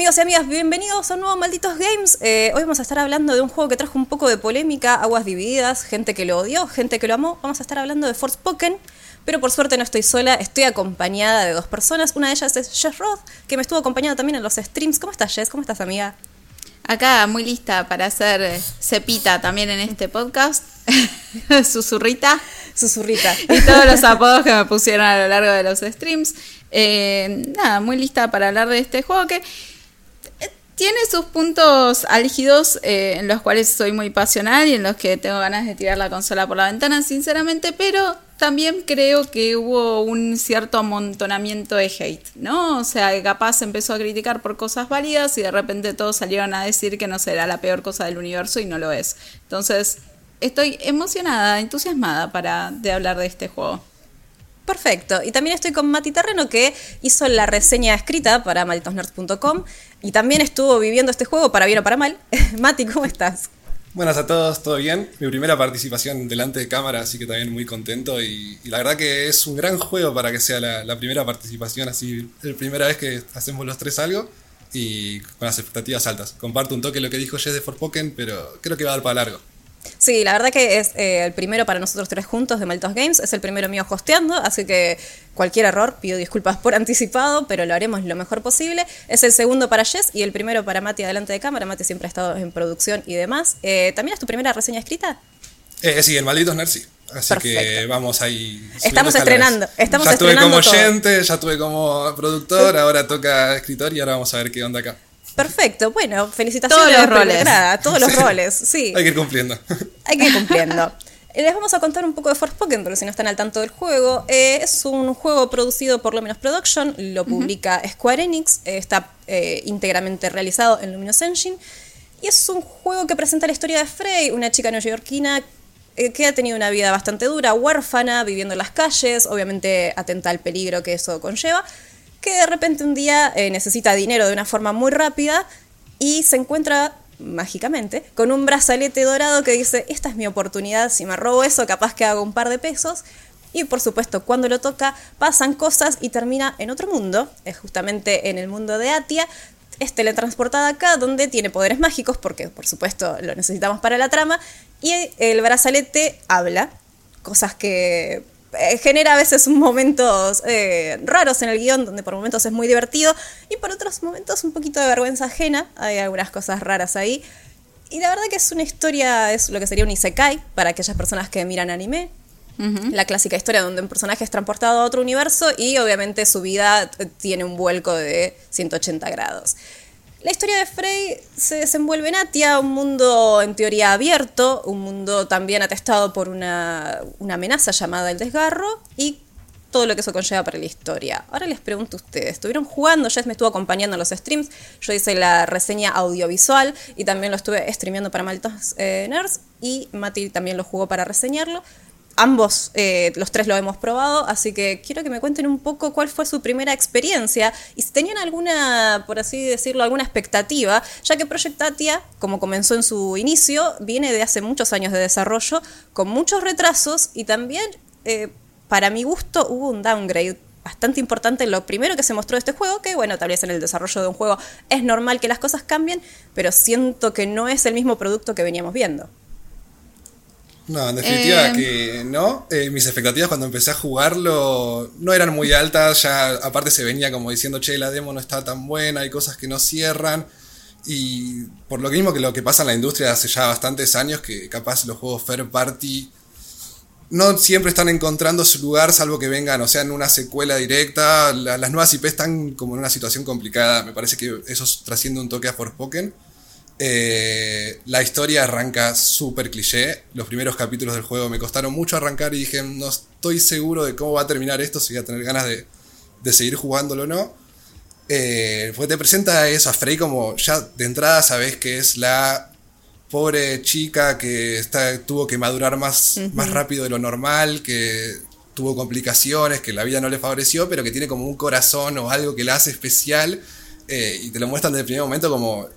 Amigos y amigas, bienvenidos a un nuevo Malditos Games. Eh, hoy vamos a estar hablando de un juego que trajo un poco de polémica, aguas divididas, gente que lo odió, gente que lo amó. Vamos a estar hablando de Forspoken, pero por suerte no estoy sola, estoy acompañada de dos personas. Una de ellas es Jess Roth, que me estuvo acompañando también en los streams. ¿Cómo estás, Jess? ¿Cómo estás, amiga? Acá muy lista para hacer eh, cepita también en este podcast. Susurrita. Susurrita. Y todos los apodos que me pusieron a lo largo de los streams. Eh, nada, muy lista para hablar de este juego que tiene sus puntos álgidos en los cuales soy muy pasional y en los que tengo ganas de tirar la consola por la ventana, sinceramente, pero también creo que hubo un cierto amontonamiento de hate, ¿no? O sea, capaz empezó a criticar por cosas válidas y de repente todos salieron a decir que no será la peor cosa del universo y no lo es. Entonces, estoy emocionada, entusiasmada para de hablar de este juego. Perfecto. Y también estoy con Mati Terreno, que hizo la reseña escrita para malditosnerds.com y también estuvo viviendo este juego para bien o para mal. Mati, ¿cómo estás? Buenas a todos, ¿todo bien? Mi primera participación delante de cámara, así que también muy contento y, la verdad que es un gran juego para que sea la, primera participación, así, la primera vez que hacemos los tres algo y con las expectativas altas. Comparto un toque lo que dijo Jess de Forpoken, pero creo que va a dar para largo. Sí, la verdad que es eh, el primero para nosotros tres juntos de Maltos Games, es el primero mío hosteando, así que cualquier error pido disculpas por anticipado, pero lo haremos lo mejor posible. Es el segundo para Jess y el primero para Mati adelante de cámara. Mati siempre ha estado en producción y demás. Eh, ¿También es tu primera reseña escrita? Eh, sí, el Malditos Nerd sí. Así que vamos ahí. Estamos estrenando. Estamos ya estuve como oyente, ya estuve como productor, ahora toca escritor y ahora vamos a ver qué onda acá. Perfecto, bueno, felicitaciones. Todos los roles. todos los roles, sí. Hay que ir cumpliendo. Hay que ir cumpliendo. Eh, les vamos a contar un poco de Forspoken, porque si no están al tanto del juego. Eh, es un juego producido por Luminous Production, lo publica Square Enix, eh, está íntegramente realizado en Luminous Engine. Y es un juego que presenta la historia de Frey, una chica neoyorquina que ha tenido una vida bastante dura, huérfana, viviendo en las calles, obviamente atenta al peligro que eso conlleva que de repente un día eh, necesita dinero de una forma muy rápida y se encuentra mágicamente con un brazalete dorado que dice, esta es mi oportunidad, si me robo eso capaz que hago un par de pesos. Y por supuesto, cuando lo toca, pasan cosas y termina en otro mundo, es justamente en el mundo de Atia. Es teletransportada acá, donde tiene poderes mágicos, porque por supuesto lo necesitamos para la trama, y el brazalete habla, cosas que eh, genera a veces momentos eh, raros en el guion, donde por momentos es muy divertido y por otros momentos un poquito de vergüenza ajena. Hay algunas cosas raras ahí. Y la verdad que es una historia, es lo que sería un isekai para aquellas personas que miran anime. La clásica historia donde un personaje es transportado a otro universo y obviamente su vida tiene un vuelco de 180 grados. La historia de Frey se desenvuelve en Atia, un mundo en teoría abierto, un mundo también atestado por una, amenaza llamada el desgarro y todo lo que eso conlleva para la historia. Ahora les pregunto a ustedes, ¿estuvieron jugando? Jess me estuvo acompañando en los streams, yo hice la reseña audiovisual y también lo estuve streameando para Maltos eh, y Mati también lo jugó para reseñarlo ambos, eh, los tres lo hemos probado, así que quiero que me cuenten un poco cuál fue su primera experiencia y si tenían alguna, por así decirlo, alguna expectativa, ya que Project Atia, como comenzó en su inicio, viene de hace muchos años de desarrollo, con muchos retrasos y también, eh, para mi gusto, hubo un downgrade bastante importante en lo primero que se mostró de este juego, que bueno, tal vez en el desarrollo de un juego es normal que las cosas cambien, pero siento que no es el mismo producto que veníamos viendo. No, en definitiva em. que no. Eh, mis expectativas cuando empecé a jugarlo no eran muy altas, ya aparte se venía como diciendo, che, la demo no está tan buena, hay cosas que no cierran. Y por lo mismo que lo que pasa en la industria hace ya bastantes años, que capaz los juegos Fair Party no siempre están encontrando su lugar, salvo que vengan, o sea, en una secuela directa. las nuevas IP están como en una situación complicada. Me parece que eso trasciende un toque a Forspoken. Eh, la historia arranca súper cliché. Los primeros capítulos del juego me costaron mucho arrancar y dije, no estoy seguro de cómo va a terminar esto, si voy a tener ganas de, seguir jugándolo o no. Eh, te presenta eso a Frey como ya de entrada sabes que es la pobre chica que está, tuvo que madurar más, más rápido de lo normal, que tuvo complicaciones, que la vida no le favoreció, pero que tiene como un corazón o algo que la hace especial. Eh, y te lo muestran desde el primer momento como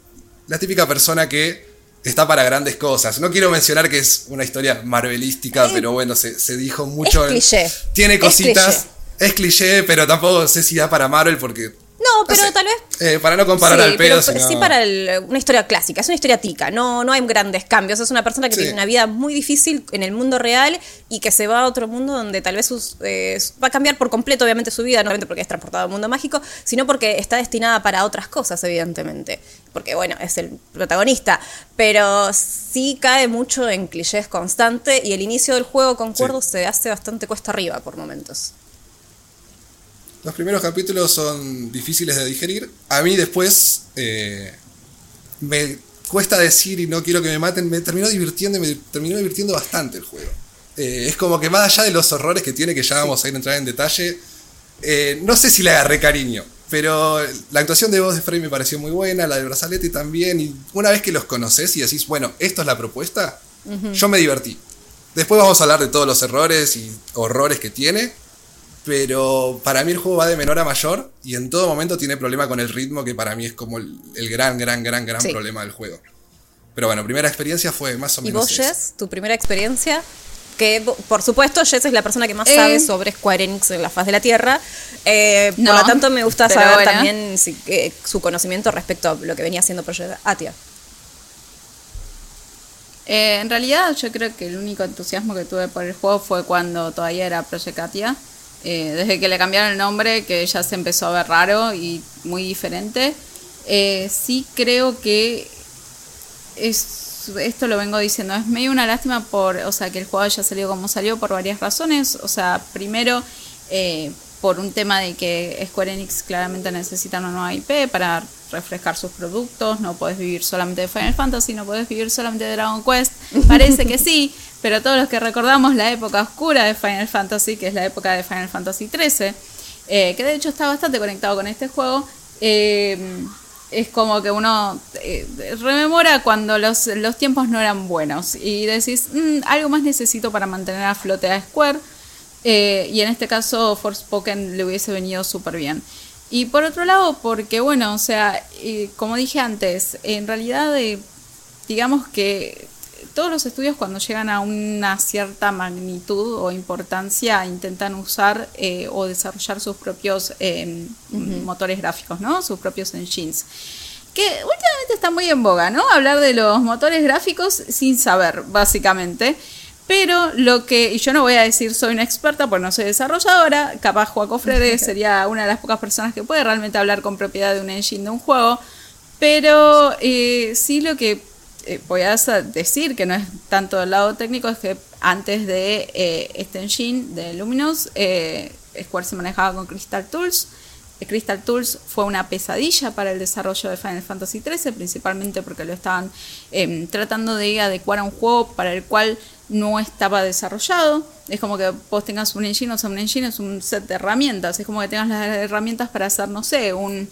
la típica persona que está para grandes cosas. No quiero mencionar que es una historia marvelística, pero bueno, se, dijo mucho. Es cliché. Tiene cositas. Es cliché. pero tampoco sé si da para Marvel porque No, pero sé. tal vez Eh, para no comparar sí, al pedo, pero sino- sí para el- una historia clásica, es una historia tica, no, no hay grandes cambios, es una persona que Sí. tiene una vida muy difícil en el mundo real y que se va a otro mundo donde tal vez sus- eh, va a cambiar por completo obviamente su vida, no solamente porque es transportado a un mundo mágico, sino porque está destinada para otras cosas evidentemente, porque bueno, es el protagonista, pero sí cae mucho en clichés constante y el inicio del juego, concuerdo, se hace bastante cuesta arriba por momentos. Los primeros capítulos son difíciles de digerir. A mí después eh, me cuesta decir y no quiero que me maten. Me terminó divirtiendo y me terminó divirtiendo bastante el juego. Eh, es como que más allá de los horrores que tiene, que ya vamos a ir a entrar en detalle, eh, no sé si le agarré cariño. Pero la actuación de voz de Frey me pareció muy buena, la de Brazalete también. Y una vez que los conoces y decís, bueno, esto es la propuesta, yo me divertí. Después vamos a hablar de todos los errores y horrores que tiene. Pero para mí el juego va de menor a mayor y en todo momento tiene problema con el ritmo, que para mí es como el, el gran, gran, gran, gran Sí. problema del juego. Pero bueno, primera experiencia fue más o ¿Y menos. vos, eso. Jess, tu primera experiencia? Que, por supuesto, Jess es la persona que más Eh. sabe sobre Square Enix en la faz de la Tierra. Eh, No, por lo tanto, me gusta saber bueno. también si- eh, su conocimiento respecto a lo que venía haciendo Project Atia. Eh, en realidad yo creo que el único entusiasmo que tuve por el juego fue cuando todavía era Project Katia. Eh, desde que le cambiaron el nombre, que ya se empezó a ver raro y muy diferente. Eh, sí creo que es, esto lo vengo diciendo, es medio una lástima por, o sea, que el juego haya salido como salió por varias razones. O sea, primero, eh, por un tema de que Square Enix claramente necesita una nueva IP para refrescar sus productos, no puedes vivir solamente de Final Fantasy, no puedes vivir solamente de Dragon Quest, parece que sí, pero todos los que recordamos la época oscura de Final Fantasy, que es la época de Final Fantasy XIII, eh, que de hecho está bastante conectado con este juego, eh, es como que uno eh, rememora cuando los, los tiempos no eran buenos y decís, "Mm, algo más necesito para mantener a flote a Square. Eh, y en este caso Forspoken le hubiese venido súper bien. Y por otro lado, porque bueno, o sea, eh, como dije antes, en realidad eh, digamos que todos los estudios cuando llegan a una cierta magnitud o importancia intentan usar eh, o desarrollar sus propios eh, motores gráficos, ¿no? Sus propios engines. Que últimamente está muy en boga, ¿no? Hablar de los motores gráficos sin saber, básicamente. Pero lo que, y yo no voy a decir soy una experta porque no soy desarrolladora, capaz Joaco Freire sería una de las pocas personas que puede realmente hablar con propiedad de un engine de un juego, pero eh, sí lo que eh, voy a decir, que no es tanto del lado técnico, es que antes de eh, este engine de Luminous, Square se manejaba con Crystal Tools. Eh, Crystal Tools fue una pesadilla para el desarrollo de Final Fantasy XIII, principalmente porque lo estaban em, tratando de adecuar a un juego para el cual no estaba desarrollado. Es como que vos tengas un engine, o sea, un engine es un set de herramientas. Es como que tengas las herramientas para hacer, no sé, un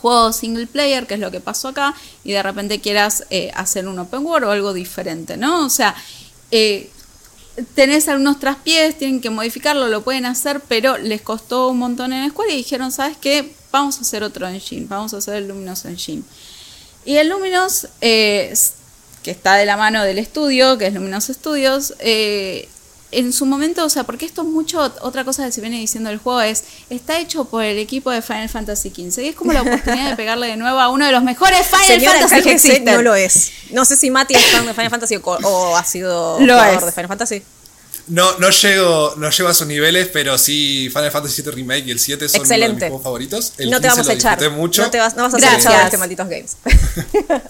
juego single player, que es lo que pasó acá, y de repente quieras eh, hacer un open world o algo diferente, ¿no? O sea, eh, tenés algunos traspiés, tienen que modificarlo, lo pueden hacer, pero les costó un montón en Square y dijeron, ¿sabes qué? Vamos a hacer otro engine, vamos a hacer el Luminous Engine. Y el Luminous, eh, que está de la mano del estudio, que es Luminous Studios, eh, en su momento, o sea, porque esto es mucho, otra cosa que se viene diciendo el juego es, está hecho por el equipo de Final Fantasy XV. Y es como la oportunidad de pegarle de nuevo a uno de los mejores Final Señora, Fantasy que existen. no lo es. No sé si Mati es fan de Final Fantasy o, o ha sido Lo jugador es. de Final Fantasy. No, no llego, no llego a sus niveles, pero sí Final Fantasy VII Remake y el 7 son uno de mis Excelente. juegos favoritos. El no te 15 vamos a echar. mucho. No, te vas, no vas a ser Gracias. echado de este malditos games.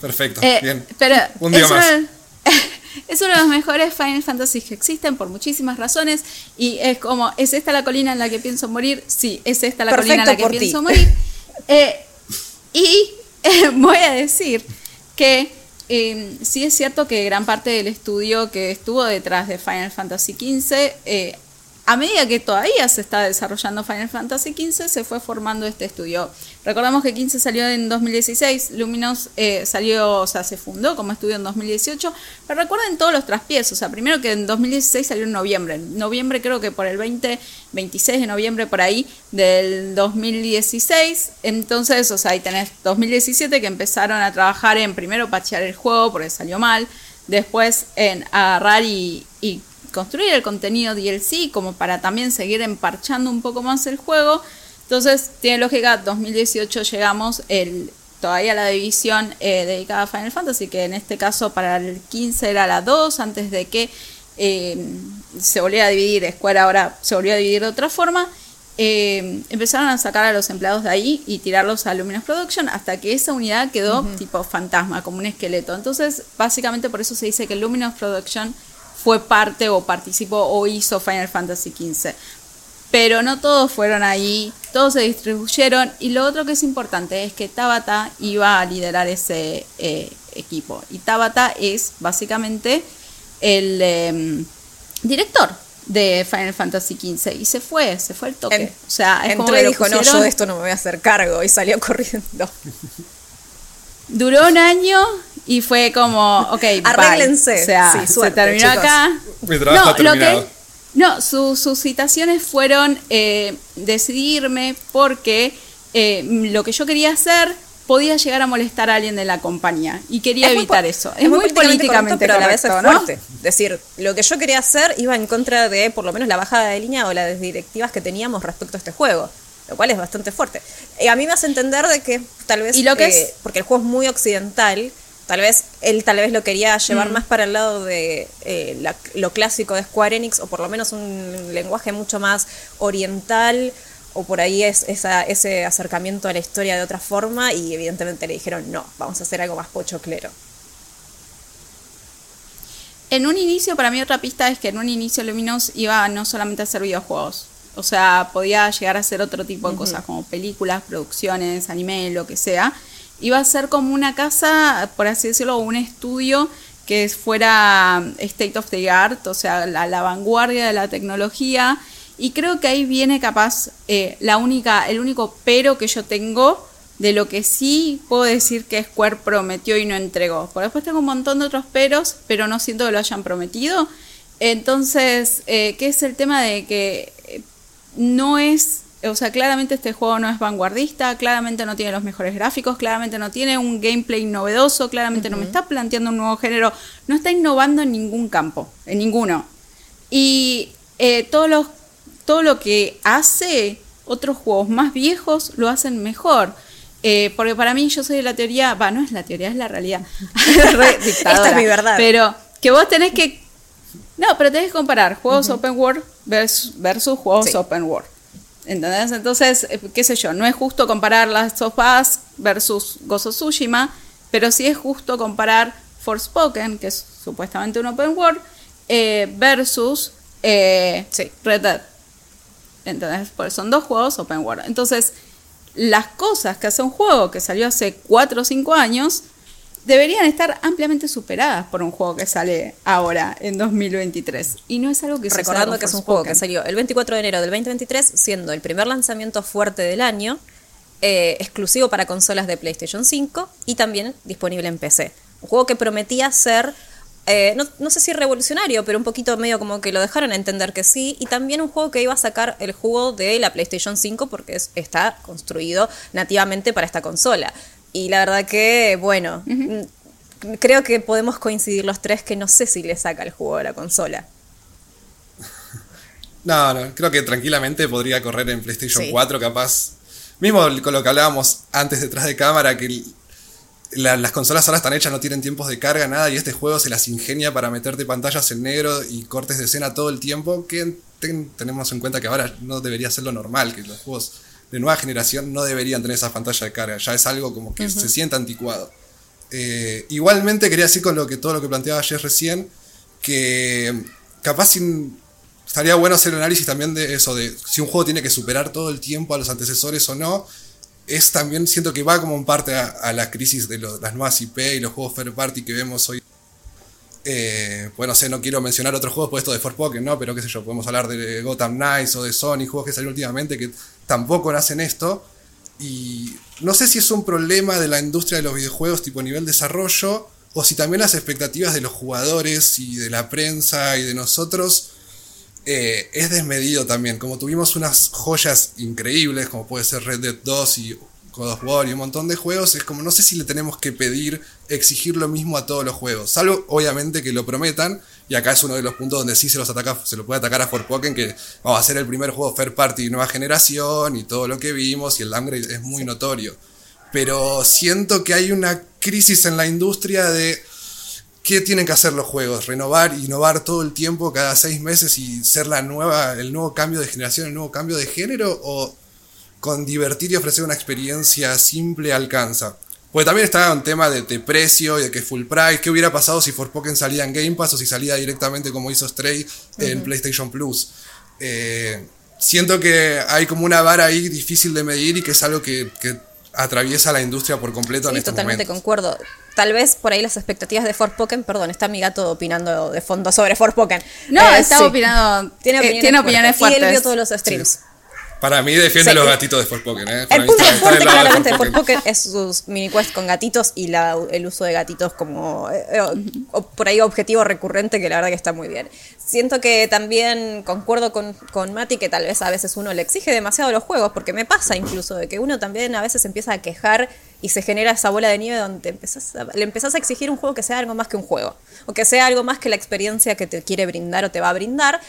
Perfecto, Eh, bien. Pero Un día es, más. Uno, es uno de los mejores Final Fantasy que existen por muchísimas razones. Y es como, ¿es esta la colina en la que pienso morir? Sí, es esta la colina en la que ti. pienso morir. Eh, y eh, voy a decir que eh, sí es cierto que gran parte del estudio que estuvo detrás de Final Fantasy XV, eh, a medida que todavía se está desarrollando Final Fantasy XV, se fue formando este estudio. Recordamos que 15 salió en 2016, Luminous eh, salió, o sea, se fundó como estudio en 2018, pero recuerden todos los traspiés, o sea, primero que en 2016 salió en noviembre, en noviembre creo que por el 20, 26 de noviembre por ahí del 2016, entonces, o sea, ahí tenés 2017 que empezaron a trabajar en primero pachear el juego porque salió mal, después en agarrar y, y construir el contenido DLC como para también seguir emparchando un poco más el juego. Entonces, tiene lógica, 2018 llegamos, el, todavía la división eh, dedicada a Final Fantasy, que en este caso para el 15 era la 2, antes de que eh, se volviera a dividir, Square ahora se volvió a dividir de otra forma. Eh, empezaron a sacar a los empleados de ahí y tirarlos a Luminous Production hasta que esa unidad quedó tipo fantasma, como un esqueleto. Entonces, básicamente por eso se dice que Luminous Production fue parte o participó o hizo Final Fantasy XV. Pero no todos fueron ahí, todos se distribuyeron y lo otro que es importante es que Tabata iba a liderar ese eh, equipo. Y Tabata es básicamente el em, director de Final Fantasy XV y se fue, se fue el toque. o sea, es entró y dijo, no, yo de esto no me voy a hacer cargo y salió corriendo. Duró un año y fue como, ok, arréglense. O sea, se terminó acá. Mi trabajo no, lo que, no, sus citaciones fueron eh, decidirme porque eh, lo que yo quería hacer podía llegar a molestar a alguien de la compañía y quería evitar eso. Es, muy, políticamente, pero a la vez es fuerte. Es decir, lo que yo quería hacer iba en contra de por lo menos la bajada de línea o las directivas que teníamos respecto a este juego, lo cual es bastante fuerte. Y a mí me hace entender de que tal vez ¿Y lo que es? porque el juego es muy occidental, Tal vez él tal vez lo quería llevar mm. más para el lado de eh, lo clásico de Square Enix o por lo menos un lenguaje mucho más oriental o por ahí es esa, ese acercamiento a la historia de otra forma y evidentemente le dijeron no, vamos a hacer algo más pocho clero. En un inicio, para mí otra pista es que en un inicio Luminos iba no solamente a hacer videojuegos, o sea, podía llegar a hacer otro tipo de cosas como películas, producciones, anime, lo que sea iba a ser como una casa, por así decirlo, un estudio que fuera state of the art, o sea, la, vanguardia de la tecnología. Y creo que ahí viene capaz eh, la única, el único pero que yo tengo de lo que sí puedo decir que Square prometió y no entregó. Por después tengo un montón de otros peros, pero no siento que lo hayan prometido. Entonces, eh, ¿qué es el tema de que eh, no es o sea, claramente este juego no es vanguardista, claramente no tiene los mejores gráficos, claramente no tiene un gameplay novedoso, claramente no me está planteando un nuevo género, no está innovando en ningún campo, en ninguno. Y eh, todo, todo lo que hace otros juegos más viejos lo hacen mejor. Eh, porque para mí yo soy de la teoría, va, no es la teoría, es la realidad. Esta es mi verdad. Pero que vos tenés que... No, pero tenés que comparar juegos open world versus, juegos open world. ¿Entendés? Entonces, eh, qué sé yo, no es justo comparar las of Us versus Gozo Tsushima, pero sí es justo comparar Forspoken, que es supuestamente un open world, eh, versus eh, Red Dead. ¿Entendés? Porque son dos juegos open world. Entonces, las cosas que hace un juego que salió hace 4 o 5 años deberían estar ampliamente superadas por un juego que sale ahora, en 2023. Y no es algo que Recordando que es un juego que salió el 24 de enero del 2023, siendo el primer lanzamiento fuerte del año, eh, exclusivo para consolas de PlayStation 5 y también disponible en PC. Un juego que prometía ser, eh, no, sé si revolucionario, pero un poquito medio como que lo dejaron entender que sí, y también un juego que iba a sacar el juego de la PlayStation 5 porque está construido nativamente para esta consola. Y la verdad que, bueno, mm, creo que podemos coincidir los tres que no sé si le saca el juego a la consola. No, no, creo que tranquilamente podría correr en PlayStation 4, capaz. Mismo con lo que hablábamos antes detrás de cámara, que las consolas ahora están hechas, no tienen tiempos de carga, nada, y este juego se las ingenia para meterte pantallas en negro y cortes de escena todo el tiempo, que tenemos en cuenta que ahora no debería ser lo normal, que los juegos de nueva generación no deberían tener esa pantalla de carga. Ya es algo como que se sienta anticuado. Eh, igualmente quería decir con lo que todo lo que planteaba ayer recién, que capaz estaría bueno hacer el análisis también de eso, de si un juego tiene que superar todo el tiempo a los antecesores o no. Es también, siento que va como en parte a, la crisis de las nuevas IP y los juegos fair party que vemos hoy. Eh, bueno, sé, no quiero mencionar otros juegos, por esto de Forspoken, ¿no? Pero qué sé yo, podemos hablar de Gotham Knights o de Sony, juegos que salieron últimamente que tampoco hacen esto. Y no sé si es un problema de la industria de los videojuegos tipo nivel desarrollo, o si también las expectativas de los jugadores y de la prensa y de nosotros eh, es desmedido también. Como tuvimos unas joyas increíbles, como puede ser Red Dead 2 y God of War y un montón de juegos, es como no sé si le tenemos que pedir, exigir lo mismo a todos los juegos. Salvo, obviamente, que lo prometan, Y acá es uno de los puntos donde sí se los ataca, se lo puede atacar a Forspoken, que vamos a ser el primer juego Fair Party nueva generación y todo lo que vimos, y el downgrade es muy notorio. Pero siento que hay una crisis en la industria de qué tienen que hacer los juegos, renovar, innovar todo el tiempo, cada seis meses y ser la nueva, el nuevo cambio de generación, el nuevo cambio de género, o con divertir y ofrecer una experiencia simple alcanza. Porque también está un tema de, precio y de que full price. ¿Qué hubiera pasado si Forspoken salía en Game Pass o si salía directamente como hizo Stray en PlayStation Plus? Eh, siento que hay como una vara ahí difícil de medir y que es algo que, atraviesa la industria por completo en este totalmente concuerdo. Tal vez por ahí las expectativas de Forspoken, perdón, está mi gato opinando de fondo sobre Forspoken. No, eh, está opinando, tiene eh, opiniones, fuertes. Y él vio todos los streams. Para mí defiende los gatitos de Forspoken, ¿eh? el punto fuerte claramente de Forspoken es sus mini quests con gatitos y la, el uso de gatitos como eh, eh, por ahí objetivo recurrente que la verdad que está muy bien. Siento que también concuerdo con, con Mati que tal vez a veces uno le exige demasiado los juegos, porque me pasa incluso de que uno también a veces empieza a quejar y se genera esa bola de nieve donde empezás le empezás a exigir un juego que sea algo más que un juego, o que sea algo más que la experiencia que te quiere brindar o te va a brindar,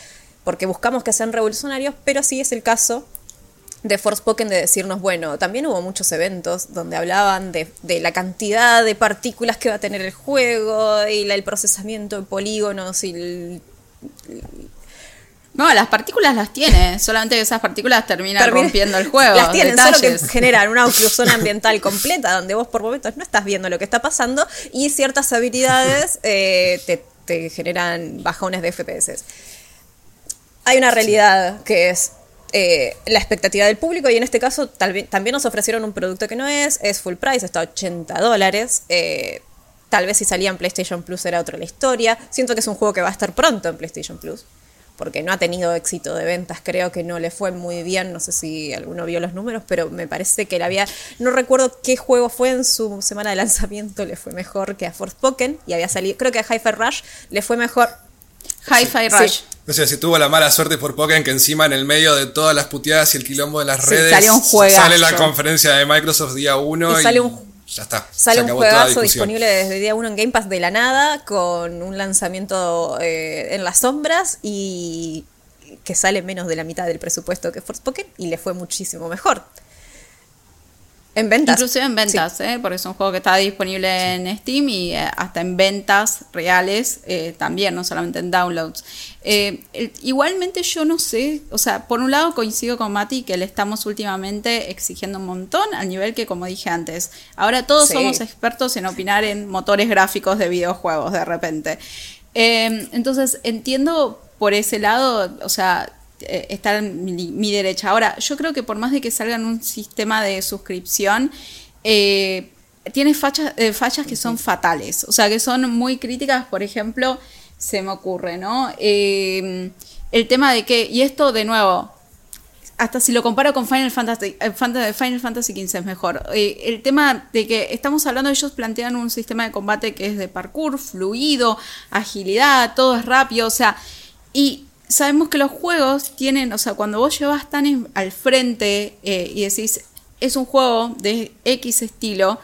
porque buscamos que sean revolucionarios, pero sí es el caso de Forspoken de decirnos, bueno, también hubo muchos eventos donde hablaban de, la cantidad de partículas que va a tener el juego y el procesamiento de polígonos y no, las partículas las tiene, solamente que esas partículas terminan rompiendo el juego. Las tienen, solo que generan una oclusión ambiental completa, donde vos por momentos no estás viendo lo que está pasando y ciertas habilidades eh, te, te generan bajones de FPS. Hay una realidad que es eh, la expectativa del público y en este caso también nos ofrecieron un producto que no es, es full price, está a 80 dólares. Eh, tal vez si salía en PlayStation Plus era otra la historia. Siento que es un juego que va a estar pronto en PlayStation Plus, porque no ha tenido éxito de ventas, creo que no le fue muy bien, no sé si alguno vio los números, pero me parece que le había, no recuerdo qué juego fue en su semana de lanzamiento, le fue mejor que a Forspoken y había salido, creo que a Hi-Fi Rush le fue mejor. Hi-Fi Rush. O sea, si tuvo la mala suerte por Pokémon que encima en el medio de todas las puteadas y el quilombo de las redes sale la conferencia de Microsoft día 1 y, sale un, ya está. Sale un juegazo disponible desde día 1 en Game Pass de la nada con un lanzamiento eh, en las sombras y que sale menos de la mitad del presupuesto que Force Pokémon y le fue muchísimo mejor. En ventas. Inclusive en ventas, ¿eh? porque es un juego que está disponible en Steam y eh, hasta en ventas reales eh, también, no solamente en downloads. igualmente yo no sé, o sea, por un lado coincido con Mati que le estamos últimamente exigiendo un montón al nivel que como dije antes, ahora todos somos expertos en opinar en motores gráficos de videojuegos de repente. entonces entiendo por ese lado, o sea, eh, estar en mi, derecha. Ahora, yo creo que por más de que salga en un sistema de suscripción, eh, tiene fachas, eh, fallas que son fatales, o sea, que son muy críticas, por ejemplo, se me ocurre, ¿no? el tema de que, y esto de nuevo, hasta si lo comparo con Final Fantasy, Final Fantasy XV es mejor. el tema de que estamos hablando, ellos plantean un sistema de combate que es de parkour, fluido, agilidad, todo es rápido, o sea, y sabemos que los juegos tienen, o sea, cuando vos llevas tan al frente eh, y decís, es un juego de X estilo,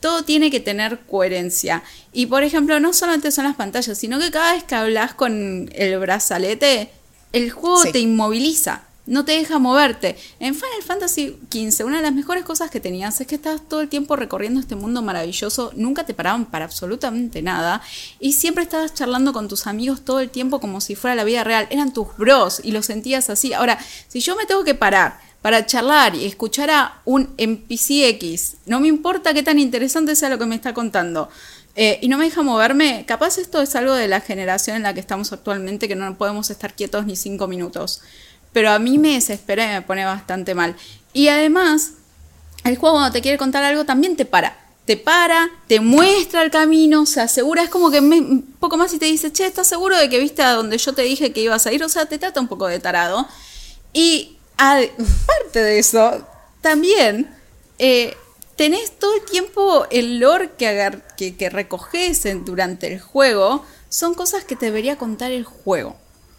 todo tiene que tener coherencia. Y por ejemplo, no solamente son las pantallas, sino que cada vez que hablas con el brazalete, el juego te inmoviliza no te deja moverte. En Final Fantasy XV, una de las mejores cosas que tenías es que estabas todo el tiempo recorriendo este mundo maravilloso, nunca te paraban para absolutamente nada y siempre estabas charlando con tus amigos todo el tiempo como si fuera la vida real. Eran tus bros y los sentías así. Ahora, si yo me tengo que parar para charlar y escuchar a un NPC X, no me importa qué tan interesante sea lo que me está contando. Eh, y no me deja moverme, capaz esto es algo de la generación en la que estamos actualmente, que no podemos estar quietos ni cinco minutos pero a mí me desespera y me pone bastante mal. Y además, el juego cuando te quiere contar algo también te para. Te para, te muestra el camino, se asegura, es como que un poco más y te dice, che, ¿estás seguro de que viste a donde yo te dije que ibas a ir? O sea, te trata un poco de tarado. Y aparte de eso, también eh, tenés todo el tiempo el lore que, que, que recoges durante el juego, son cosas que te debería contar el juego.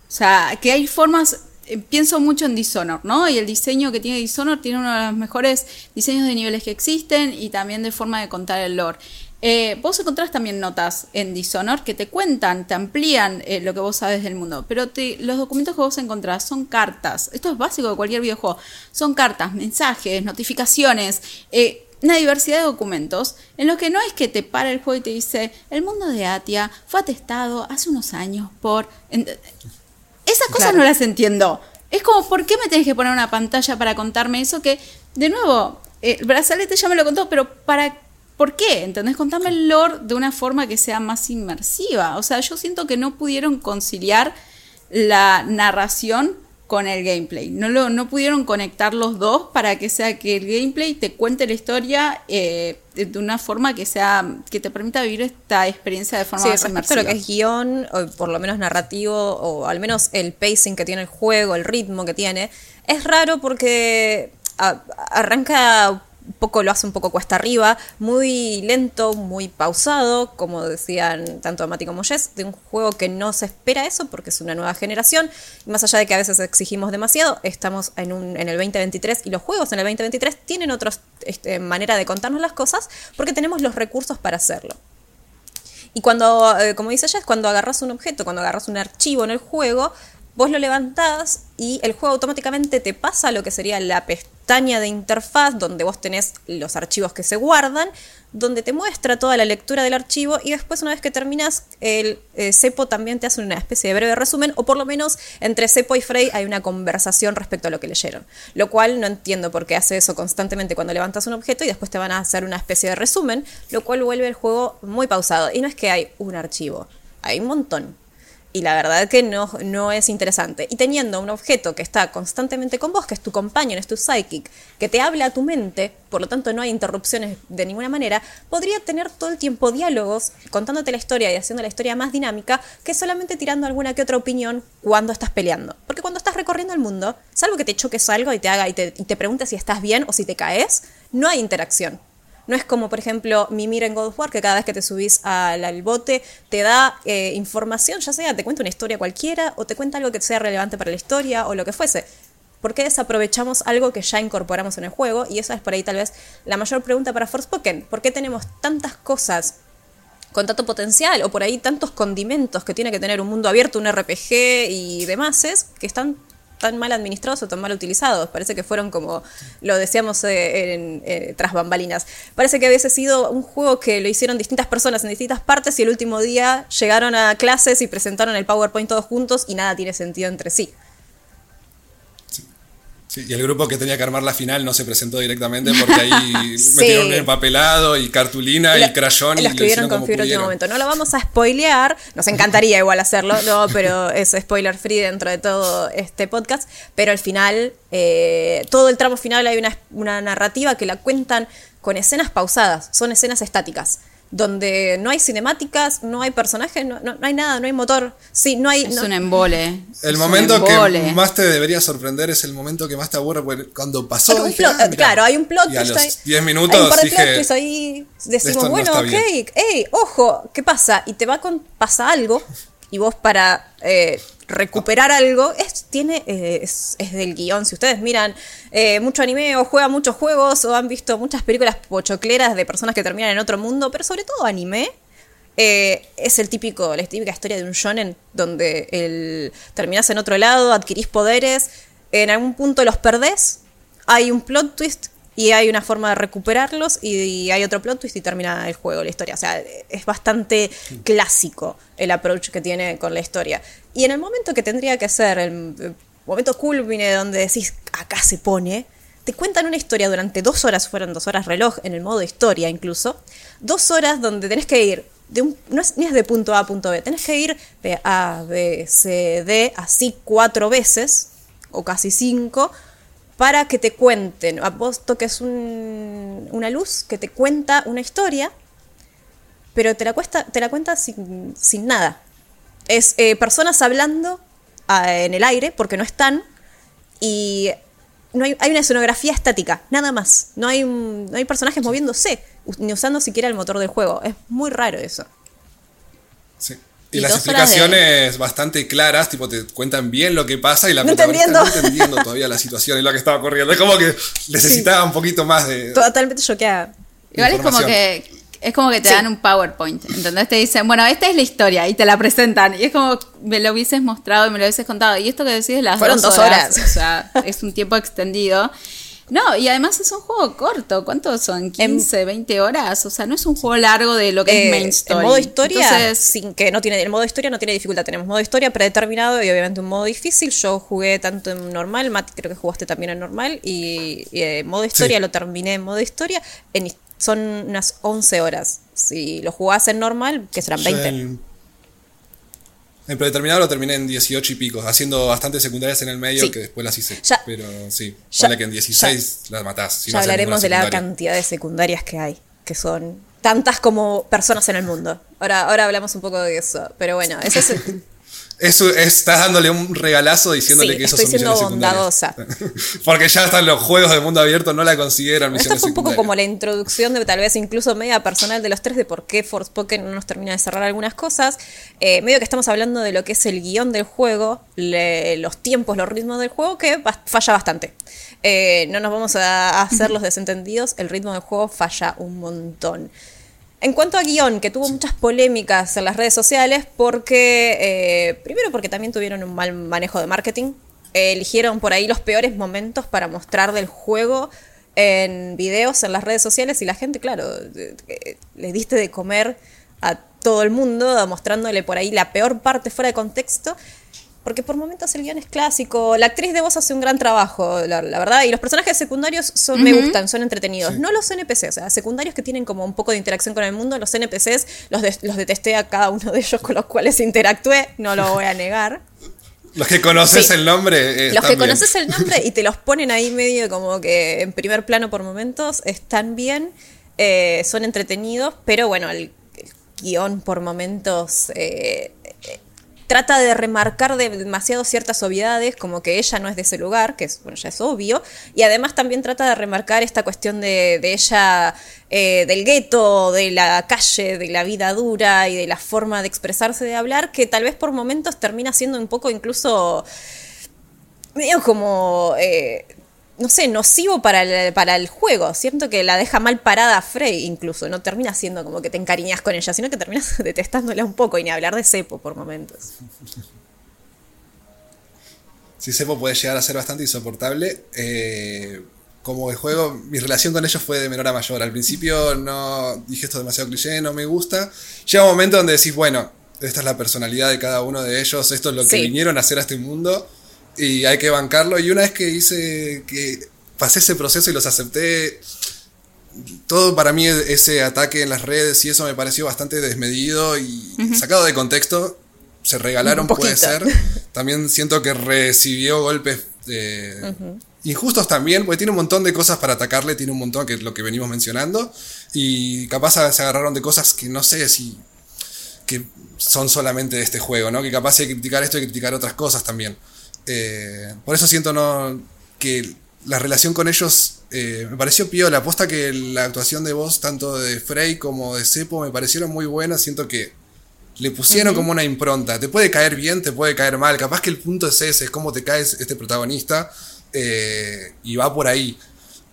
O sea, que hay formas pienso mucho en Dishonor, ¿no? Y el diseño que tiene Dishonor tiene uno de los mejores diseños de niveles que existen y también de forma de contar el lore. Eh, vos encontrás también notas en Dishonor que te cuentan, te amplían eh, lo que vos sabes del mundo, pero los documentos que vos encontrás son cartas. Esto es básico de cualquier videojuego. Son cartas, mensajes, notificaciones, eh, una diversidad de documentos en los que no es que te para el juego y te dice, el mundo de Atia fue atestado hace unos años por... Esas cosas no las entiendo. Es como, ¿por qué me tenés que poner una pantalla para contarme eso que, de nuevo, el brazalete ya me lo contó, pero ¿para ¿Por qué? ¿Entendés? Contame el lore de una forma que sea más inmersiva. O sea, yo siento que no pudieron conciliar la narración con el gameplay. No, lo, no pudieron conectar los dos para que sea que el gameplay te cuente la historia eh, de una forma que sea que te permita vivir esta experiencia de forma sí, más inmersiva. lo que es guion, o por lo menos narrativo, o al menos el pacing que tiene el juego, el ritmo que tiene, es raro porque arranca poco lo hace un poco cuesta arriba, muy lento, muy pausado, como decían tanto Mati como Jess, de un juego que no se espera eso porque es una nueva generación. Y más allá de que a veces exigimos demasiado, estamos en, un, en el 2023 y los juegos en el 2023 tienen otra este, manera de contarnos las cosas porque tenemos los recursos para hacerlo. Y cuando, eh, como dice Jess, cuando agarras un objeto, cuando agarras un archivo en el juego, vos lo levantás y el juego automáticamente te pasa lo que sería la pestaña de interfaz donde vos tenés los archivos que se guardan, donde te muestra toda la lectura del archivo y después una vez que terminas el eh, cepo también te hace una especie de breve resumen o por lo menos entre cepo y Frey hay una conversación respecto a lo que leyeron, lo cual no entiendo por qué hace eso constantemente cuando levantas un objeto y después te van a hacer una especie de resumen, lo cual vuelve el juego muy pausado. Y no es que hay un archivo, hay un montón y la verdad que no, no es interesante. Y teniendo un objeto que está constantemente con vos, que es tu compañero, es tu psychic, que te habla a tu mente, por lo tanto no hay interrupciones de ninguna manera, podría tener todo el tiempo diálogos contándote la historia y haciendo la historia más dinámica que solamente tirando alguna que otra opinión cuando estás peleando. Porque cuando estás recorriendo el mundo, salvo que te choques algo y te haga y te, y te preguntes si estás bien o si te caes, no hay interacción. No es como, por ejemplo, Mimir en God of War, que cada vez que te subís al, bote te da eh, información, ya sea te cuenta una historia cualquiera o te cuenta algo que sea relevante para la historia o lo que fuese. ¿Por qué desaprovechamos algo que ya incorporamos en el juego? Y esa es por ahí tal vez la mayor pregunta para Forspoken. ¿Por qué tenemos tantas cosas con tanto potencial o por ahí tantos condimentos que tiene que tener un mundo abierto, un RPG y demás que están tan mal administrados o tan mal utilizados. Parece que fueron como lo decíamos eh, en, eh, tras bambalinas. Parece que hubiese sido un juego que lo hicieron distintas personas en distintas partes y el último día llegaron a clases y presentaron el PowerPoint todos juntos y nada tiene sentido entre sí y el grupo que tenía que armar la final no se presentó directamente porque ahí metieron el papelado y cartulina y crayón. y lo escribieron con fibra último momento. No lo vamos a spoilear, nos encantaría igual hacerlo, no, pero es spoiler free dentro de todo este podcast. Pero al final, eh, todo el tramo final hay una, una narrativa que la cuentan con escenas pausadas, son escenas estáticas donde no hay cinemáticas, no hay personajes, no, no, hay nada, no hay motor. Sí, no hay. Es un embole. El momento que más te debería sorprender es el momento que más te aburre cuando pasó. Ah, claro, hay un plot y a los 10 minutos. Hay dije, ahí decimos, bueno, ok, hey, ojo, ¿qué pasa? Y te va con. pasa algo, y vos para. Eh, recuperar algo, es, tiene, eh, es, del guion. Si ustedes miran eh, mucho anime o juegan muchos juegos o han visto muchas películas pochocleras de personas que terminan en otro mundo, pero sobre todo anime, eh, es el típico, la típica historia de un shonen donde el, terminás en otro lado, adquirís poderes, en algún punto los perdés, hay un plot twist y hay una forma de recuperarlos y, hay otro plot twist y termina el juego, la historia. O sea, es bastante clásico el approach que tiene con la historia. Y en el momento que tendría que ser el, momento culmine donde decís, acá se pone, te cuentan una historia durante dos horas, fueron dos horas reloj en el modo historia incluso, dos horas donde tenés que ir de un, no es, ni es de punto A a punto B, tenés que ir de A, B, C, D, así cuatro veces, o casi cinco, para que te cuenten. A vos toques una luz que te cuenta una historia, pero te la, cuesta, te la cuenta sin, nada. Es eh, personas hablando ah, en el aire porque no están y no hay, una escenografía estática, nada más. No hay, no hay personajes moviéndose, ni usando siquiera el motor del juego. Es muy raro eso. Sí. Y, las explicaciones bastante claras, tipo, te cuentan bien lo que pasa y la no protagonista no entendiendo todavía la situación y lo que estaba ocurriendo. Es como que necesitaba un poquito más de. Totalmente choqueada. Igual es como que es como que te dan un PowerPoint, ¿entendés? Te dicen, bueno, esta es la historia y te la presentan. Y es como me lo hubieses mostrado y me lo hubieses contado. Y esto que decís de las Fueron dos horas. O sea, es un tiempo extendido. No, y además es un juego corto. ¿Cuántos son? ¿15, 20 horas? O sea, no es un juego largo de lo que es Eh, main story. En modo historia, Entonces, sin que no tiene, el modo historia no tiene dificultad. Tenemos modo historia predeterminado y obviamente un modo difícil. Yo jugué tanto en normal, Mati creo que jugaste también en normal. Y, y, eh, modo historia Sí. lo terminé en modo historia. En, son unas 11 horas. Si lo jugás en normal, que serán Yo 20. El, el predeterminado lo terminé en 18 y pico, haciendo bastantes secundarias en el medio Sí. que después las hice. Ya- pero sí, ya- vale que en 16 las matás. si ya no hablaremos de la cantidad de secundarias que hay, que son tantas como personas en el mundo. Ahora, ahora hablamos un poco de eso. Pero bueno, ese es Eso estás dándole un regalazo diciéndole Sí, que eso estoy son siendo misiones secundarias. Porque ya están los juegos de mundo abierto, no la consideran Esto misiones fue un poco como la introducción de tal vez incluso media personal de los tres de por qué Forspoken no nos termina de cerrar algunas cosas. Eh, medio que estamos hablando de lo que es el guion del juego, le- los tiempos, los ritmos del juego, que falla bastante. Eh, no nos vamos a hacer los desentendidos, el ritmo del juego falla un montón. En cuanto a guion, que tuvo muchas polémicas en las redes sociales, porque, eh, primero porque también tuvieron un mal manejo de marketing, Eh, eligieron por ahí los peores momentos para mostrar del juego en videos en las redes sociales y la gente, claro, le diste de comer a todo el mundo, mostrándole por ahí la peor parte fuera de contexto. Porque por momentos el guion es clásico. La actriz de voz hace un gran trabajo, la, la verdad. Y los personajes secundarios son, me gustan, son entretenidos. No los NPCs, o sea, secundarios que tienen como un poco de interacción con el mundo. Los NPCs los, de- los detesté a cada uno de ellos con los cuales interactué, no lo voy a negar. Los que conoces Sí. el nombre. eh, Los que bien. conoces el nombre y te los ponen ahí medio como que en primer plano por momentos, están bien, eh, son entretenidos, pero bueno, el, el guion por momentos eh, trata de remarcar de- demasiado ciertas obviedades, como que ella no es de ese lugar, que es, bueno, ya es obvio, y además también trata de remarcar esta cuestión de, ella, eh, del gueto, de la calle, de la vida dura y de la forma de expresarse, de hablar, que tal vez por momentos termina siendo un poco incluso medio como, eh, no sé, nocivo para el, para el juego. Siento que la deja mal parada a Frey incluso. No termina siendo como que te encariñas con ella, sino que terminas detestándola un poco y ni hablar de cepo por momentos. Si Sepo puede llegar a ser bastante insoportable. eh, como el juego, mi relación con ellos fue de menor a mayor. Al principio no dije esto es demasiado cliché, no me gusta. Llega un momento donde decís, bueno, esta es la personalidad de cada uno de ellos, esto es lo que Sí. vinieron a hacer a este mundo y hay que bancarlo. Y una vez que hice, que pasé ese proceso y los acepté, todo para mí ese ataque en las redes y eso me pareció bastante desmedido y sacado de contexto. Se regalaron, puede ser. También siento que recibió golpes eh, injustos también, porque tiene un montón de cosas para atacarle, tiene un montón que es lo que venimos mencionando. Y capaz se agarraron de cosas que no sé si que son solamente de este juego, ¿no? Que capaz hay que criticar esto y criticar otras cosas también. Eh, por eso siento no que la relación con ellos eh, me pareció piola. Aposta que la actuación de voz, tanto de Frey como de Cepo, me parecieron muy buenas. Siento que le pusieron como una impronta. Te puede caer bien, te puede caer mal. Capaz que el punto es ese, es cómo te cae este protagonista. eh, y va por ahí.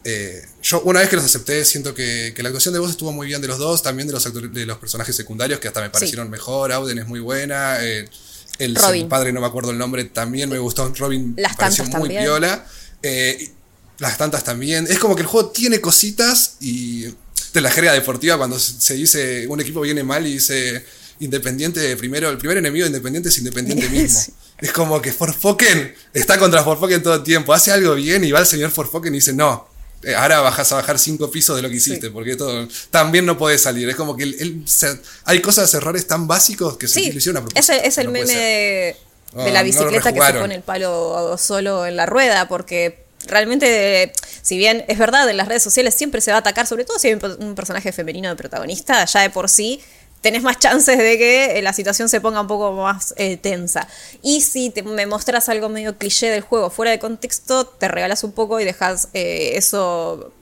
Eh, yo una vez que los acepté, siento que, que la actuación de voz estuvo muy bien de los dos, también de los, de los personajes secundarios, que hasta me parecieron mejor. Auden es muy buena. eh, el, padre, no me acuerdo el nombre, también me gustó. Robin Las pareció muy también. piola. Eh, las tantas también. Es como que el juego tiene cositas y de la jerga deportiva cuando se dice un equipo viene mal y dice Independiente primero, el primer enemigo de Independiente es Independiente mismo. Sí. Es como que Forfoken está contra Forfoken todo el tiempo, hace algo bien y va el señor Forfoken y dice, no, ahora bajas a bajar cinco pisos de lo que hiciste, Sí. porque todo también no puede salir. Es como que se- hay cosas, errores tan básicos que se Sí, lo hicieron a es propósito. el, es el no meme de, de Ah, la no bicicleta que se pone el palo solo en la rueda, porque realmente, si bien es verdad, en las redes sociales siempre se va a atacar, sobre todo si hay un, un personaje femenino de protagonista, ya de por sí tenés más chances de que eh, la situación se ponga un poco más eh, tensa. Y si me mostras algo medio cliché del juego fuera de contexto, te regalas un poco y dejas eh, eso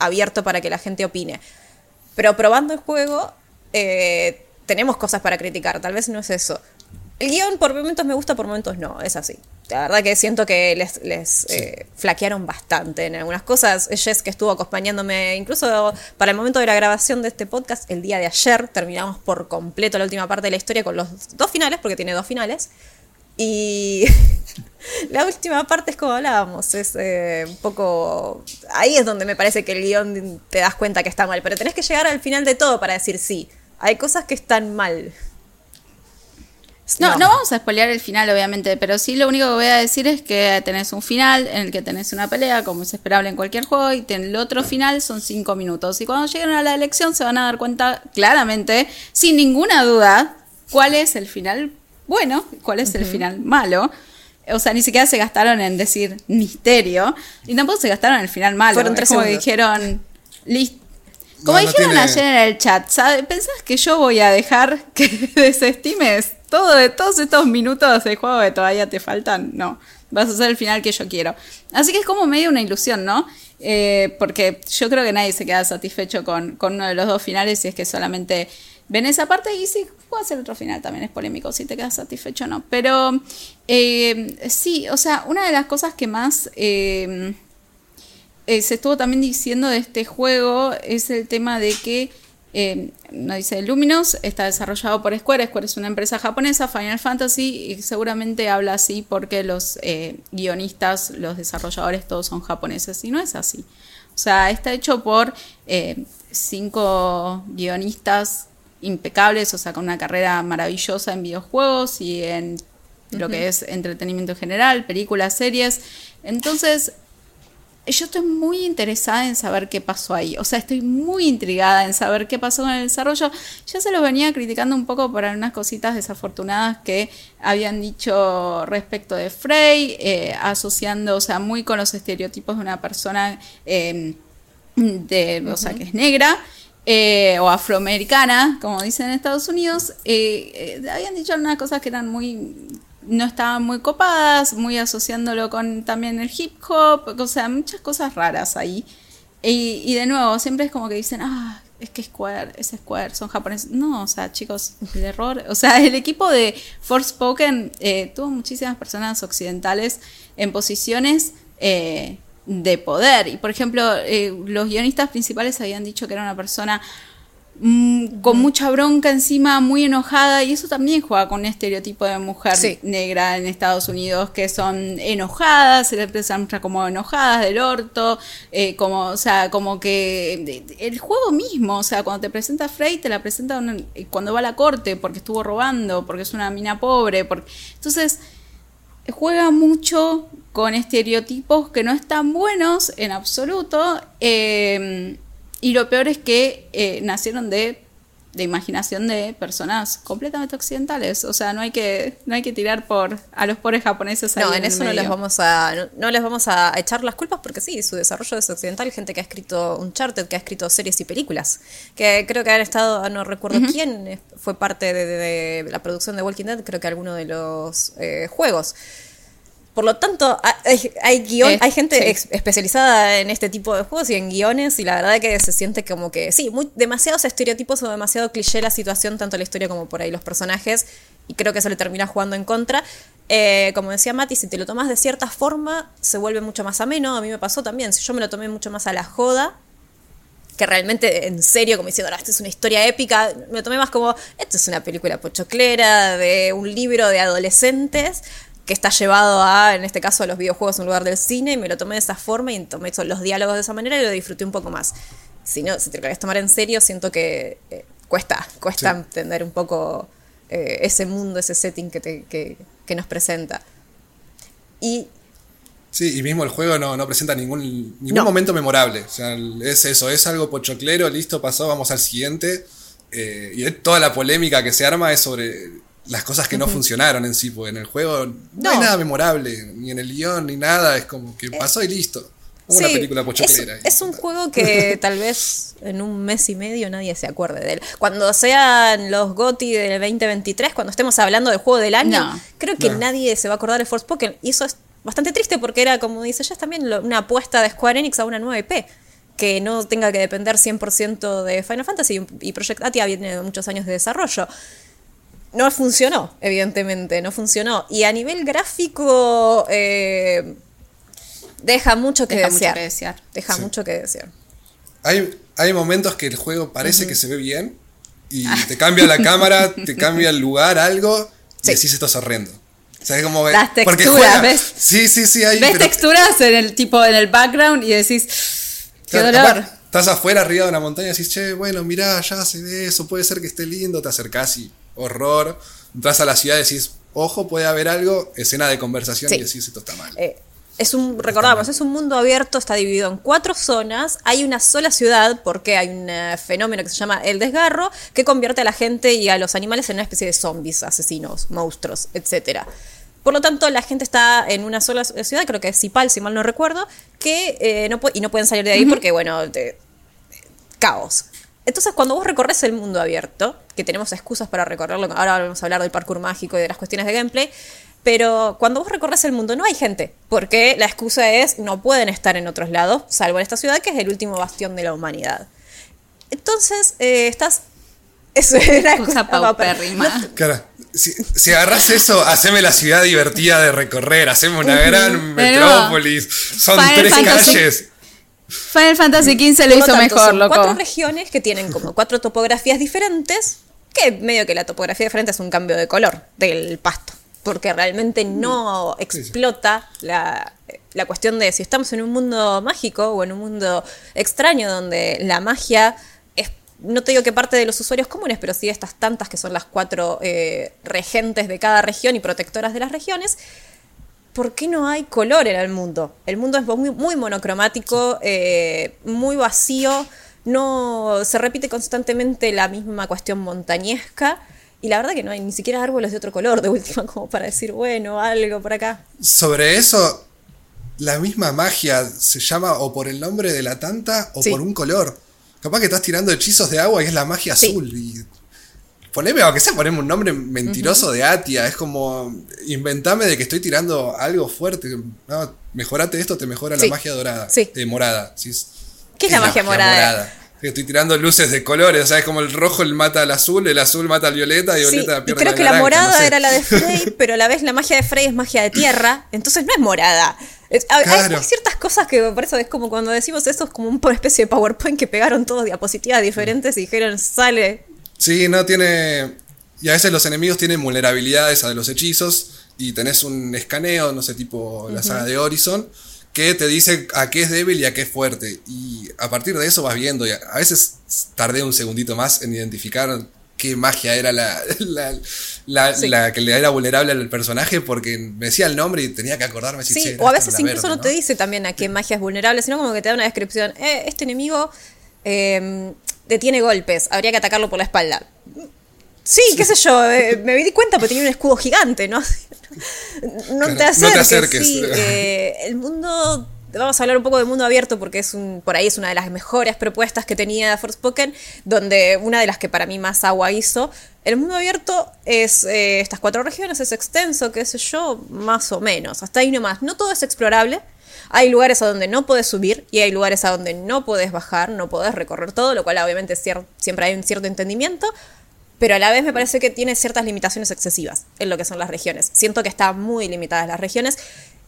abierto para que la gente opine. Pero probando el juego, tenemos cosas para criticar. Tal vez no es eso. El guion por momentos me gusta, por momentos no. Es así. La verdad que siento que les, les eh, flaquearon bastante en algunas cosas. Jess que estuvo acompañándome incluso para el momento de la grabación de este podcast, el día de ayer, terminamos por completo la última parte de la historia con los dos finales, porque tiene dos finales. Y la última parte es como hablábamos, es eh, un poco... Ahí es donde me parece que el guion te das cuenta que está mal, pero tenés que llegar al final de todo para decir sí. Hay cosas que están mal. No, no, vamos a spoilear el final, obviamente, pero sí lo único que voy a decir es que tenés un final en el que tenés una pelea, como es esperable en cualquier juego, y el otro final son cinco minutos. Y cuando lleguen a la elección se van a dar cuenta claramente, sin ninguna duda, cuál es el final bueno, cuál es el final malo. O sea, ni siquiera se gastaron en decir misterio, y tampoco se gastaron en el final malo. Fueron tres como segundos. dijeron, listo. Como No, no dijeron tiene- ayer en el chat, ¿sabe? ¿pensás que yo voy a dejar que desestimes todo todos estos minutos de juego que todavía te faltan? No, vas a hacer el final que yo quiero. Así que es como medio una ilusión, ¿no? Eh, porque yo creo que nadie se queda satisfecho con, con uno de los dos finales si es que solamente ven esa parte y si puedo hacer otro final también es polémico si te quedas satisfecho o no. Pero eh, sí, o sea, una de las cosas que más... eh, se estuvo también diciendo de este juego es el tema de que, eh, no dice Luminous, está desarrollado por Square. Square es una empresa japonesa, Final Fantasy, y seguramente habla así porque los eh, guionistas, los desarrolladores, todos son japoneses, y no es así. O sea, está hecho por eh, cinco guionistas impecables, o sea, con una carrera maravillosa en videojuegos y en lo que es entretenimiento en general, películas, series. Entonces, yo estoy muy interesada en saber qué pasó ahí. O sea, estoy muy intrigada en saber qué pasó con el desarrollo. Ya se los venía criticando un poco por algunas cositas desafortunadas que habían dicho respecto de Frey, eh, asociando, o sea, muy con los estereotipos de una persona eh, de, o sea, que es negra. eh, o afroamericana, como dicen en Estados Unidos, eh, habían dicho algunas cosas que eran muy no estaban muy copadas, muy asociándolo con también el hip hop, o sea, muchas cosas raras ahí. Y, de nuevo, siempre es como que dicen, ah, es que Square, es Square, son japoneses. No, o sea, chicos, el error. O sea, el equipo de Forspoken eh, tuvo muchísimas personas occidentales en posiciones eh, de poder. Y por ejemplo, eh, los guionistas principales habían dicho que era una persona mm, con mucha bronca encima, muy enojada, y eso también juega con un estereotipo de mujer Sí. negra en Estados Unidos, que son enojadas, se les presenta como enojadas del orto, eh, como, o sea, como que el juego mismo, o sea, cuando te presenta Frey, te la presenta una- eh, cuando va a la corte, porque estuvo robando, porque es una mina pobre, porque... Entonces, juega mucho con estereotipos que no están buenos en absoluto. eh, y lo peor es que eh, nacieron de, de imaginación de personas completamente occidentales. O sea, no hay que, no hay que tirar por a los pobres japoneses ahí No, en eso no les vamos a no, no les vamos a echar las culpas porque sí, su desarrollo es occidental, gente que ha escrito Uncharted, que ha escrito series y películas, que creo que han estado, no recuerdo quién eh, fue parte de, de- de la producción de Walking Dead, creo que alguno de los eh, juegos. Por lo tanto, hay, hay Eh, hay gente sí. ex- especializada en este tipo de juegos y en guiones, y la verdad que se siente como que, sí, muy, demasiados estereotipos o demasiado cliché la situación, tanto la historia como por ahí los personajes, y creo que eso le termina jugando en contra. Eh, como decía Mati, si te lo tomas de cierta forma, se vuelve mucho más ameno. A mí me pasó también, si yo me lo tomé mucho más a la joda, que realmente en serio, como diciendo, "Ah, esta es una historia épica, me lo tomé más como, esto es una película pochoclera, de un libro de adolescentes que está llevado a, en este caso, a los videojuegos en lugar del cine, y me lo tomé de esa forma y tomé los diálogos de esa manera y lo disfruté un poco más. Si no, si te lo querés tomar en serio, siento que eh, cuesta, cuesta Sí. entender un poco eh, ese mundo, ese setting que, te- que, que nos presenta. Y Sí, y mismo el juego no, no presenta ningún, ningún No. momento memorable. O sea, es eso, es algo pochoclero, listo, pasó, vamos al siguiente. Eh, y toda la polémica que se arma es sobre las cosas que no funcionaron en sí, porque en el juego no, No. hay nada memorable, ni en el guion, ni nada, es como que pasó y listo. Como una Sí, película es, pochoclera. es un juego que tal vez en un mes y medio nadie se acuerde de él. Cuando sean los GOTY del 2023, cuando estemos hablando del juego del año, No. creo que No. nadie se va a acordar de Forspoken. Y eso es bastante triste porque era, como dice Jess, también lo- una apuesta de Square Enix a una nueva IP. Que no tenga que depender 100% de Final Fantasy y Project Atia viene de muchos años de desarrollo. No funcionó, evidentemente, no funcionó. Y a nivel gráfico, eh, deja mucho que Deja mucho desear. que desear. Deja Sí. mucho que desear. Hay, hay momentos que el juego parece que se ve bien y te cambia la cámara, te cambia el lugar, algo, Sí. y decís esto es horrendo. O sea, como Las texturas, juega- ¿ves? Sí, sí, sí, hay Ves pero- texturas en el tipo en el background y decís, qué Claro, dolor. capaz Estás afuera, arriba de una montaña, y decís, che, bueno, mirá, ya se ve eso, puede ser que esté lindo, te acercás y horror. Entras a la ciudad y decís, ojo, puede haber algo, escena de conversación Sí. y decís, esto está mal. Eh, es un, recordamos, es un mundo abierto, está dividido en cuatro zonas, hay una sola ciudad porque hay un eh, fenómeno que se llama el desgarro que convierte a la gente y a los animales en una especie de zombies, asesinos, monstruos, etcétera. Por lo tanto, la gente está en una sola ciudad, creo que es Cipal, si mal no recuerdo, que eh, no y no pueden salir de ahí porque, bueno, caos. Entonces, cuando vos recorres el mundo abierto, que tenemos excusas para recorrerlo, ahora vamos a hablar del parkour mágico y de las cuestiones de gameplay, pero cuando vos recorres el mundo no hay gente, porque la excusa es no pueden estar en otros lados, salvo en esta ciudad que es el último bastión de la humanidad. Entonces, eh, estás... Eso era Excusa paupérrima. Claro, si, si agarrás eso, haceme la ciudad divertida de recorrer, haceme una gran metrópolis, son Final tres Fantasy- calles. Final Fantasy XV lo hizo tanto, mejor, son loco. cuatro regiones que tienen como cuatro topografías diferentes, que medio que la topografía diferente es un cambio de color del pasto, porque realmente no explota la, la cuestión de si estamos en un mundo mágico o en un mundo extraño donde la magia es, no te digo que parte de los usuarios comunes, pero sí estas tantas que son las cuatro eh, regentes de cada región y protectoras de las regiones, ¿por qué no hay color en el mundo? El mundo es muy, muy monocromático, eh, muy vacío, no se repite constantemente la misma cuestión montañesca. Y la verdad que no hay ni siquiera árboles de otro color, de última, como para decir, bueno, algo por acá. Sobre eso, la misma magia se llama o por el nombre de la tanta o Sí. por un color. Capaz que estás tirando hechizos de agua y es la magia Sí. azul. Y poneme, aunque sea poneme un nombre mentiroso de Atia. Es como inventame de que estoy tirando algo fuerte. No, mejorate esto, te mejora Sí. la magia dorada. Sí. eh, morada. Sí, es- ¿Qué es la magia morada? Que Estoy tirando luces de colores, o sea, es como el rojo el mata al azul, el azul mata al violeta y Sí, violeta y pierde creo la que la naranja, morada no sé. era la de Frey, pero a la vez la magia de Frey es magia de tierra, entonces no es morada. Es- hay- Claro. Hay ciertas cosas que por eso es como cuando decimos eso, es como una especie de PowerPoint que pegaron todos diapositivas diferentes y dijeron, sale. Sí, no tiene. Y a veces los enemigos tienen vulnerabilidades a los hechizos. Y tenés un escaneo, no sé, tipo la saga de Horizon, que te dice a qué es débil y a qué es fuerte. Y a partir de eso vas viendo. Y a veces tardé un segundito más en identificar qué magia era la, la, la- Sí. la que le era vulnerable al personaje, porque me decía el nombre y tenía que acordarme. si Sí, che, o a veces incluso verde, no te dice también a qué magia es vulnerable, sino como que te da una descripción. Eh, este enemigo eh, te tiene golpes, habría que atacarlo por la espalda. Sí, qué sé yo, eh, me di cuenta porque tenía un escudo gigante, ¿no? no, te acerques, no te acerques. sí, eh, el mundo, vamos a hablar un poco del mundo abierto porque es un, por ahí es una de las mejores propuestas que tenía Forspoken, donde una de las que para mí más agua hizo. El mundo abierto es eh, estas cuatro regiones, es extenso, qué sé yo, más o menos, hasta ahí nomás. No todo es explorable. Hay lugares a donde no puedes subir y hay lugares a donde no puedes bajar, no puedes recorrer todo, lo cual obviamente siempre hay un cierto entendimiento, pero a la vez me parece que tiene ciertas limitaciones excesivas en lo que son las regiones. Siento que están muy limitadas las regiones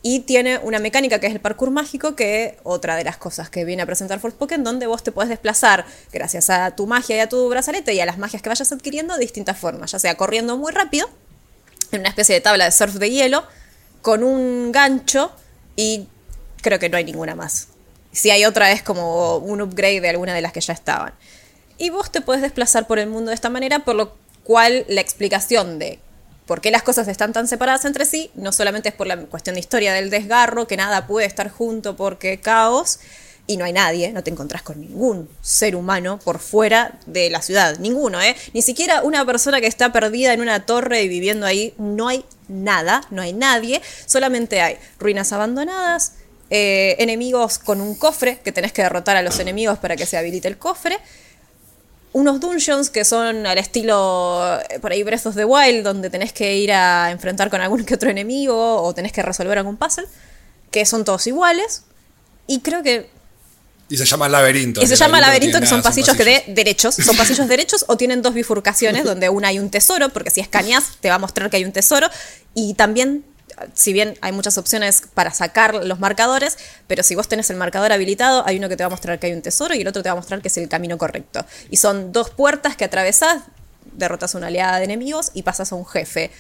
y tiene una mecánica que es el parkour mágico, que otra de las cosas que viene a presentar Forspoken, donde vos te puedes desplazar gracias a tu magia y a tu brazalete y a las magias que vayas adquiriendo de distintas formas, ya sea corriendo muy rápido, en una especie de tabla de surf de hielo, con un gancho y creo que no hay ninguna más. Si hay otra es como un upgrade de alguna de las que ya estaban. Y vos te puedes desplazar por el mundo de esta manera, por lo cual la explicación de por qué las cosas están tan separadas entre sí, no solamente es por la cuestión de historia del desgarro, que nada puede estar junto porque caos, y no hay nadie, no te encontrás con ningún ser humano por fuera de la ciudad, ninguno, ¿eh? Ni siquiera una persona que está perdida en una torre y viviendo ahí, no hay nada, no hay nadie, solamente hay ruinas abandonadas, eh, enemigos con un cofre, que tenés que derrotar a los enemigos para que se habilite el cofre, unos dungeons que son al estilo, eh, por ahí Breath of the Wild, donde tenés que ir a enfrentar con algún que otro enemigo o tenés que resolver algún puzzle, que son todos iguales. Y creo que Y se llama laberinto. Y se llama laberinto, no que son nada, pasillos que de derechos. Son pasillos derechos o tienen dos bifurcaciones donde una hay un tesoro, porque si escaneas te va a mostrar que hay un tesoro. Y también, si bien hay muchas opciones para sacar los marcadores, pero si vos tenés el marcador habilitado, hay uno que te va a mostrar que hay un tesoro y el otro te va a mostrar que es el camino correcto. Y son dos puertas que atravesás, derrotas a una aliada de enemigos y pasas a un jefe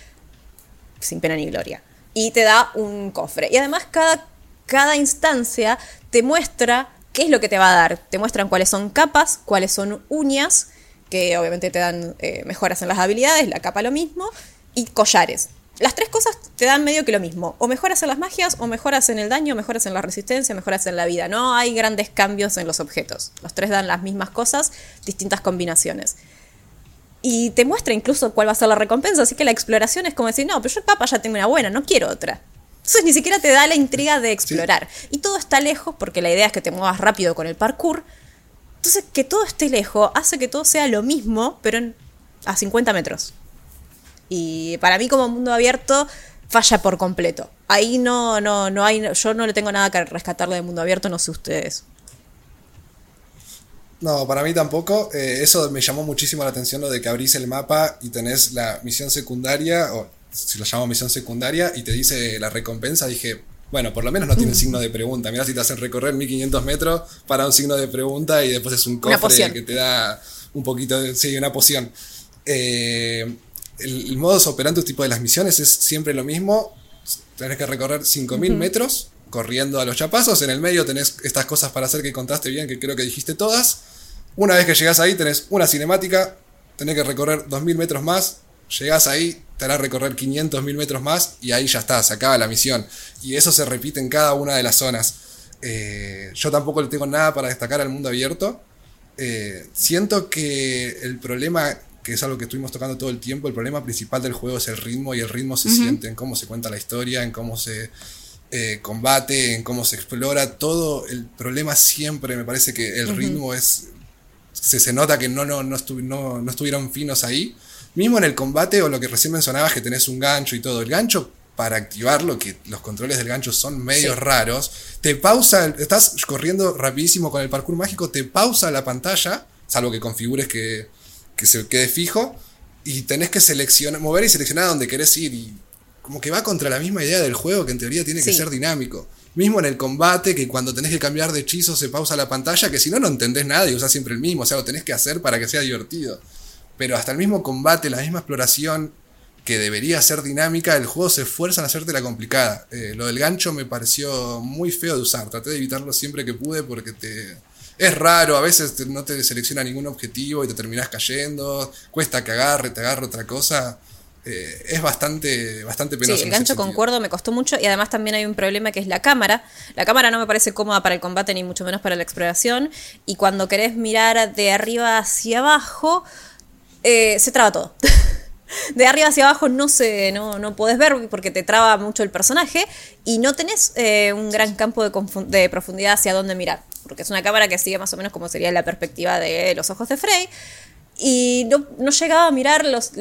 sin pena ni gloria. Y te da un cofre. Y además cada, cada instancia te muestra qué es lo que te va a dar. Te muestran cuáles son capas, cuáles son uñas, que obviamente te dan eh, mejoras en las habilidades, la capa lo mismo, y collares. Las tres cosas te dan medio que lo mismo. O mejoras en las magias, o mejoras en el daño, mejoras en la resistencia, mejoras en la vida. No hay grandes cambios en los objetos. Los tres dan las mismas cosas, distintas combinaciones. Y te muestra incluso cuál va a ser la recompensa. Así que la exploración es como decir, no, pero yo capa ya tengo una buena, no quiero otra. Entonces ni siquiera te da la intriga de explorar. Y todo está lejos porque la idea es que te muevas rápido con el parkour. Entonces que todo esté lejos hace que todo sea lo mismo, pero en- a 50 metros. Y para mí como mundo abierto falla por completo. Ahí no, no, no hay, yo no le tengo nada que rescatarle de mundo abierto, no sé ustedes. No, para mí tampoco. Eh, eso me llamó muchísimo la atención, lo de que abrís el mapa y tenés la misión secundaria, o si lo llamo misión secundaria, y te dice la recompensa. Dije, bueno, por lo menos no tiene signo de pregunta. Mirá si te hacen recorrer 1500 metros para un signo de pregunta y después es un cofre que te da un poquito de. Sí, una poción. Eh, el, el modus operandi tipo de las misiones es siempre lo mismo. Tenés que recorrer 5000 metros corriendo a los chapazos. En el medio tenés estas cosas para hacer que contaste bien, que creo que dijiste todas. Una vez que llegás ahí, tenés una cinemática, tenés que recorrer 2000 metros más. Llegás ahí, te hará recorrer 500 mil metros más y ahí ya está, se acaba la misión. Y eso se repite en cada una de las zonas. Eh, yo tampoco le tengo nada para destacar al mundo abierto. Eh, siento que el problema, que es algo que estuvimos tocando todo el tiempo, el problema principal del juego es el ritmo y el ritmo se siente en cómo se cuenta la historia, en cómo se eh, combate, en cómo se explora, todo el problema siempre me parece que el ritmo es... Se, se nota que no, no, no, estu- no, no estuvieron finos ahí. Mismo en el combate o lo que recién mencionabas que tenés un gancho y todo. El gancho para activarlo, que los controles del gancho son medio Sí. raros, te pausa, estás corriendo rapidísimo con el parkour mágico, te pausa la pantalla, salvo que configures que, que se quede fijo, y tenés que seleccionar, mover y seleccionar a donde querés ir. Y como que va contra la misma idea del juego que en teoría tiene que Sí. ser dinámico. Mismo en el combate, que cuando tenés que cambiar de hechizo se pausa la pantalla, que si no, no entendés nada y usás siempre el mismo, o sea, lo tenés que hacer para que sea divertido. Pero hasta el mismo combate, la misma exploración que debería ser dinámica, el juego se esfuerza en hacértela complicada. Eh, lo del gancho me pareció muy feo de usar, traté de evitarlo siempre que pude porque te... Es raro, a veces no te selecciona ningún objetivo y te terminás cayendo, cuesta que agarre, te agarre otra cosa. Eh, es bastante, bastante penoso. Sí, el gancho sentido. concuerdo, me costó mucho y además también hay un problema que es la cámara. La cámara no me parece cómoda para el combate ni mucho menos para la exploración y cuando querés mirar de arriba hacia abajo eh, se traba todo. De arriba hacia abajo no se no, no podés ver porque te traba mucho el personaje y no tenés eh, un gran campo de, profundidad hacia dónde mirar. Porque es una cámara que sigue más o menos como sería la perspectiva de los ojos de Frey. Y no, no llegaba a mirar los-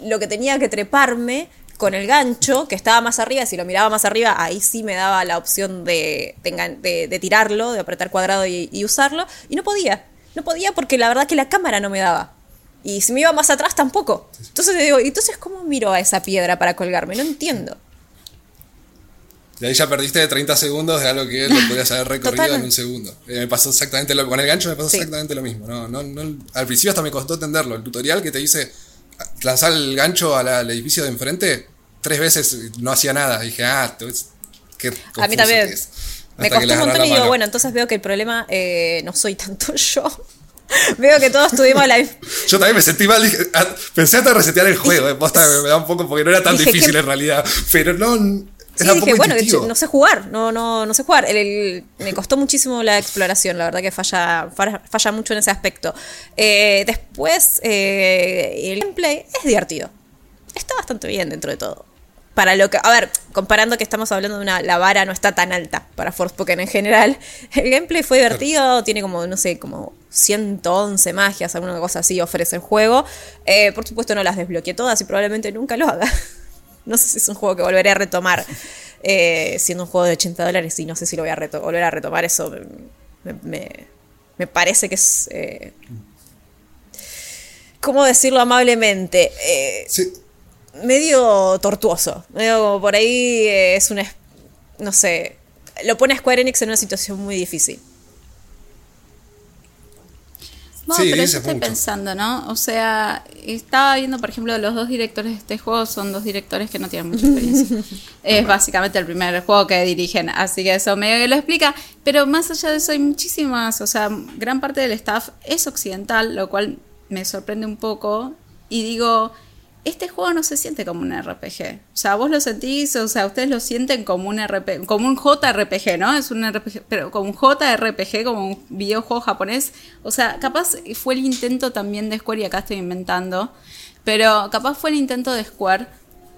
lo que tenía que treparme con el gancho, que estaba más arriba. Si lo miraba más arriba, ahí sí me daba la opción de- de tirarlo, de apretar cuadrado y, y usarlo. Y no podía. No podía porque la verdad que la cámara no me daba. Y si me iba más atrás tampoco. Entonces digo, ¿y entonces cómo miro a esa piedra para colgarme? No entiendo. Y ahí ya perdiste 30 segundos de algo que lo podías haber recorrido Total. en un segundo. Eh, me pasó exactamente lo Con el gancho me pasó Sí. exactamente lo mismo. No, no, no- al principio hasta me costó entenderlo. El tutorial que te dice lanzar el gancho a la- al edificio de enfrente, tres veces no hacía nada. Dije, ah, qué A mí también. Me costó un montón y digo, bueno, entonces veo que el problema eh, no soy tanto yo. veo que todos tuvimos la... Yo también me sentí mal, dije, ah, pensé hasta resetear el juego, eh, posta, me, me da un poco porque no era tan difícil en realidad, pero no, Sí, era un dije, poco bueno, intuitivo. no sé jugar, no, no, no sé jugar. El- el- me costó muchísimo la exploración, la verdad que falla, falla, mucho en ese aspecto. Eh, después, eh, el gameplay es divertido. Está bastante bien dentro de todo. Para lo que, a ver, comparando que estamos hablando de una, la vara no está tan alta para Forspoken en general. El gameplay fue divertido, tiene como, no sé, como 111 magias, alguna cosa así ofrece el juego. Eh, por supuesto no las desbloqueé todas y probablemente nunca lo haga. No sé si es un juego que volveré a retomar. eh, siendo un juego de 80 dólares y no sé si lo voy a volver a retomar. Eso me, me- me parece que es... eh, ¿Cómo decirlo amablemente? Eh, Sí, medio tortuoso. Medio como por ahí es una. No sé. Lo pone a Square Enix en una situación muy difícil. No, Sí, pero yo estoy pensando, ¿no? O sea, estaba viendo, por ejemplo, los dos directores de este juego son dos directores que no tienen mucha experiencia. es básicamente el primer juego que dirigen, así que eso medio que lo explica. Pero más allá de eso hay muchísimas, o sea, gran parte del staff es occidental, lo cual me sorprende un poco. Y digo, este juego no se siente como un RPG. O sea, vos lo sentís, o sea, ustedes lo sienten como un RPG, como un JRPG, ¿no? Es un RPG, pero como un JRPG, como un videojuego japonés. O sea, capaz fue el intento también de Square, y acá estoy inventando, pero capaz fue el intento de Square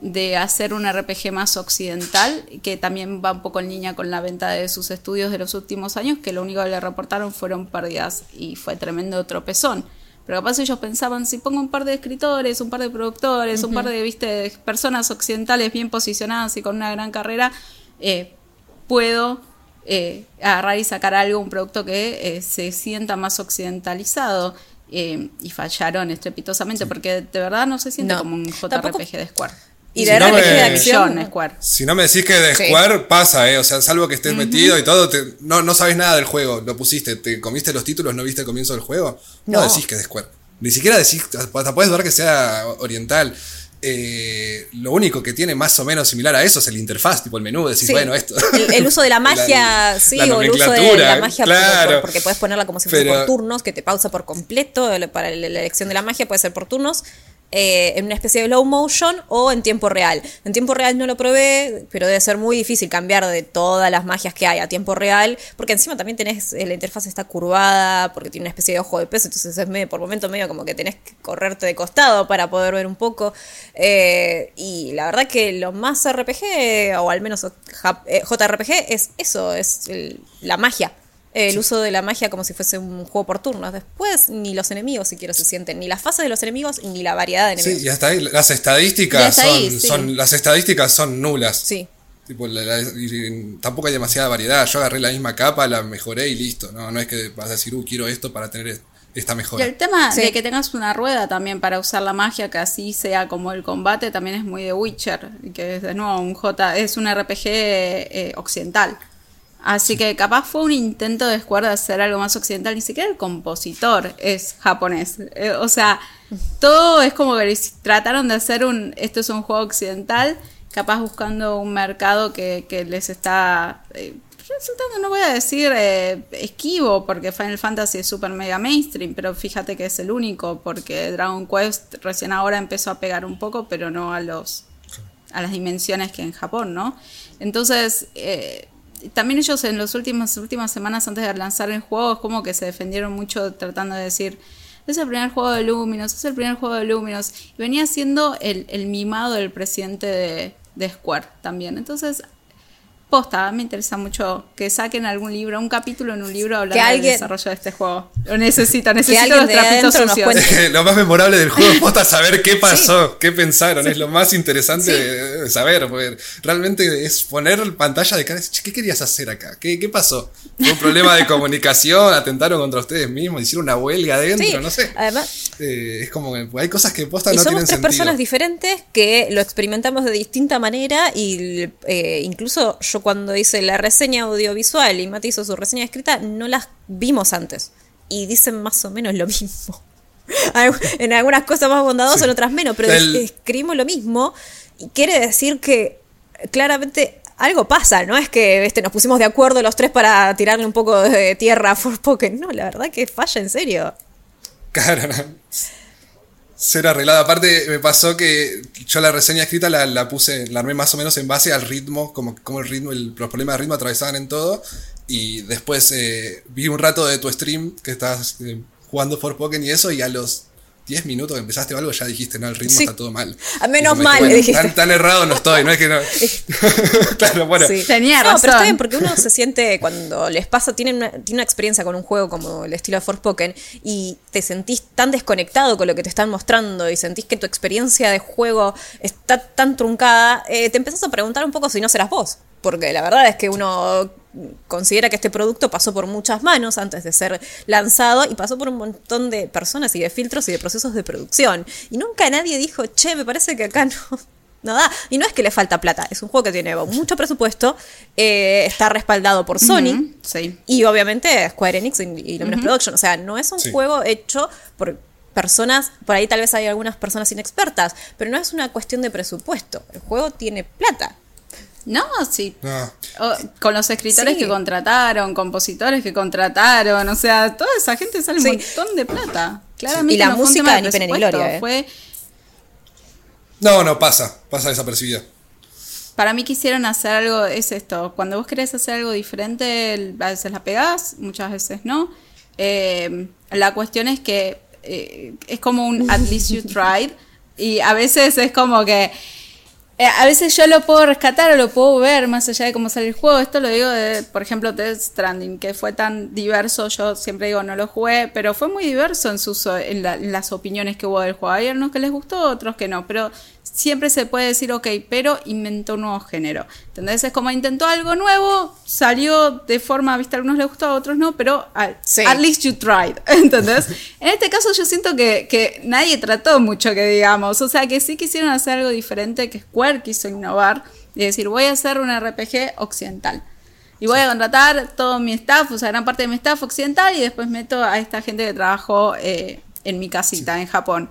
de hacer un RPG más occidental, que también va un poco en línea con la venta de sus estudios de los últimos años, que lo único que le reportaron fueron pérdidas y fue tremendo tropezón. Pero capaz ellos pensaban, si pongo un par de escritores, un par de productores, un par de viste personas occidentales bien posicionadas y con una gran carrera, eh, puedo eh, agarrar y sacar algo, un producto que eh, se sienta más occidentalizado. y fallaron estrepitosamente, porque de verdad no se siente No. como un JRPG Tampoco- de Square. Y Si de no RPG de me- acción. Square. Si no me decís que de Sí. Square pasa, ¿eh? O sea, salvo que estés metido y todo, te- no, no sabes nada del juego. Lo pusiste, te comiste los títulos, no viste el comienzo del juego. No, No. decís que es de Square. Ni siquiera decís, hasta puedes dudar que sea oriental. Eh, lo único que tiene más o menos similar a eso es el interfaz, tipo el menú. Decís, Sí. bueno, esto. El, el uso de la magia, La- sí, la o el uso de la magia claro. por- porque puedes ponerla como si fuese Pero- por turnos, que te pausa por completo. Para la elección de la magia puede ser por turnos. Eh, en una especie de low motion o en tiempo real. En tiempo real no lo probé, pero debe ser muy difícil cambiar de todas las magias que hay a tiempo real, porque encima también tenés, eh, la interfaz está curvada, porque tiene una especie de ojo de peso, entonces es medio, por momento medio como que tenés que correrte de costado para poder ver un poco. Eh, y la verdad que lo más RPG, o al menos JRPG, es eso, es la magia. El uso de la magia como si fuese un juego por turnos. Después, ni los enemigos siquiera se sienten, ni las fases de los enemigos, ni la variedad de Sí, enemigos. y hasta ahí las estadísticas Y hasta son, ahí, sí. son- las estadísticas son nulas. Sí. Tipo, la- la- y tampoco hay demasiada variedad. Yo agarré la misma capa, la mejoré y listo. No, no es que vas a decir, uh, quiero esto para tener esta Y mejora. el tema Sí. de que tengas una rueda también para usar la magia, que así sea como el combate, también es muy de Witcher, que es de nuevo un J, es un RPG eh, occidental. Así que capaz fue un intento de Square de hacer algo más occidental, ni siquiera el compositor es japonés. Eh, o sea, todo es como que trataron de hacer un, esto es un juego occidental, capaz buscando un mercado que, que les está eh, resultando, no voy a decir eh, esquivo, porque Final Fantasy es super mega mainstream, pero fíjate que es el único, porque Dragon Quest recién ahora empezó a pegar un poco, pero no a los a las dimensiones que en Japón, ¿no? Entonces, eh, también ellos en las últimas, últimas semanas antes de lanzar el juego es como que se defendieron mucho tratando de decir, es el primer juego de Luminos, es el primer juego de Luminos. Y venía siendo el, el mimado del presidente de, de Square también. Entonces, posta, me interesa mucho que saquen algún libro, un capítulo en un libro hablando Que del desarrollo de este juego. Lo necesito, necesito los trapitos sucios. Lo más memorable del juego es posta saber qué pasó, qué pensaron. Es lo más interesante de, de saber. Porque realmente es poner pantalla de cara y decir, "Che, ¿qué querías hacer acá? ¿Qué, qué pasó? ¿Fue un problema de comunicación? ¿Atentaron contra ustedes mismos? ¿Hicieron una huelga adentro? Sí, no sé. además, Eh, es como que hay cosas que posta y no somos tienen tres sentido. personas diferentes que lo experimentamos de distinta manera y eh, incluso yo cuando hice la reseña audiovisual y Mati hizo su reseña escrita, no las vimos antes y dicen más o menos lo mismo. En algunas cosas más bondadosas, Sí. en otras menos, pero El- escribimos lo mismo y quiere decir que claramente algo pasa, ¿no? Es que este, nos pusimos de acuerdo los tres para tirarle un poco de tierra a Forspoken. No, la verdad que falla en serio. Claro. Ser arreglada. Aparte, me pasó que yo la reseña escrita la, puse, la armé más o menos en base al ritmo, como, como el ritmo, el- los problemas de ritmo atravesaban en todo. Y después eh, vi un rato de tu stream que estabas eh, jugando Forspoken y eso, y a los 10 minutos que empezaste o algo ya dijiste, no, el ritmo Sí. está todo mal. A menos Y yo me mal, dije, le dijiste. Tan, tan errado no estoy, no es que no. claro, bueno. Sí. Tenía no, pero está razón. bien, porque uno se siente cuando les pasa, tienen una, tiene una experiencia con un juego como el estilo de Forspoken y te sentís tan desconectado con lo que te están mostrando y sentís que tu experiencia de juego está tan truncada, eh, te empezás a preguntar un poco si no serás vos. Porque la verdad es que uno considera que este producto pasó por muchas manos antes de ser lanzado y pasó por un montón de personas y de filtros y de procesos de producción. Y nunca nadie dijo, che, me parece que acá no, no da. Y no es que le falta plata, es un juego que tiene mucho presupuesto, eh, está respaldado por Sony sí. y obviamente Square Enix y, y Luminous Production. O sea, no es un Sí. juego hecho por personas, por ahí tal vez hay algunas personas inexpertas, pero no es una cuestión de presupuesto. El juego tiene plata. No, sí. No. O- con los escritores Sí. que contrataron, compositores que contrataron, o sea, toda esa gente sale un montón de plata. Claramente Y la no música ni pena ni gloria, eh. Fue, No, no, pasa, pasa desapercibida. para mí quisieron hacer algo, es esto, cuando vos querés hacer algo diferente, a veces la pegás, muchas veces no. Eh, la cuestión es que eh, es como un at least you tried y a veces es como que a veces yo lo puedo rescatar o lo puedo ver más allá de cómo sale el juego. Esto lo digo de, por ejemplo, Death Stranding, que fue tan diverso. Yo siempre digo, no lo jugué, pero fue muy diverso en, sus, en, la- en las opiniones que hubo del juego. Hay algunos que les gustó, otros que no, pero siempre se puede decir, ok, pero inventó un nuevo género. ¿Entendés? Es como intentó algo nuevo, salió de forma, viste, a algunos les gustó, a otros no, pero al- Sí. at least you tried, ¿entendés? en este caso yo siento que, que nadie trató mucho que digamos, o sea que sí quisieron hacer algo diferente, que Square quiso innovar y decir, voy a hacer un RPG occidental. Y voy a contratar todo mi staff, o sea, gran parte de mi staff occidental, y después meto a esta gente que trabajó eh, en mi casita, en Japón.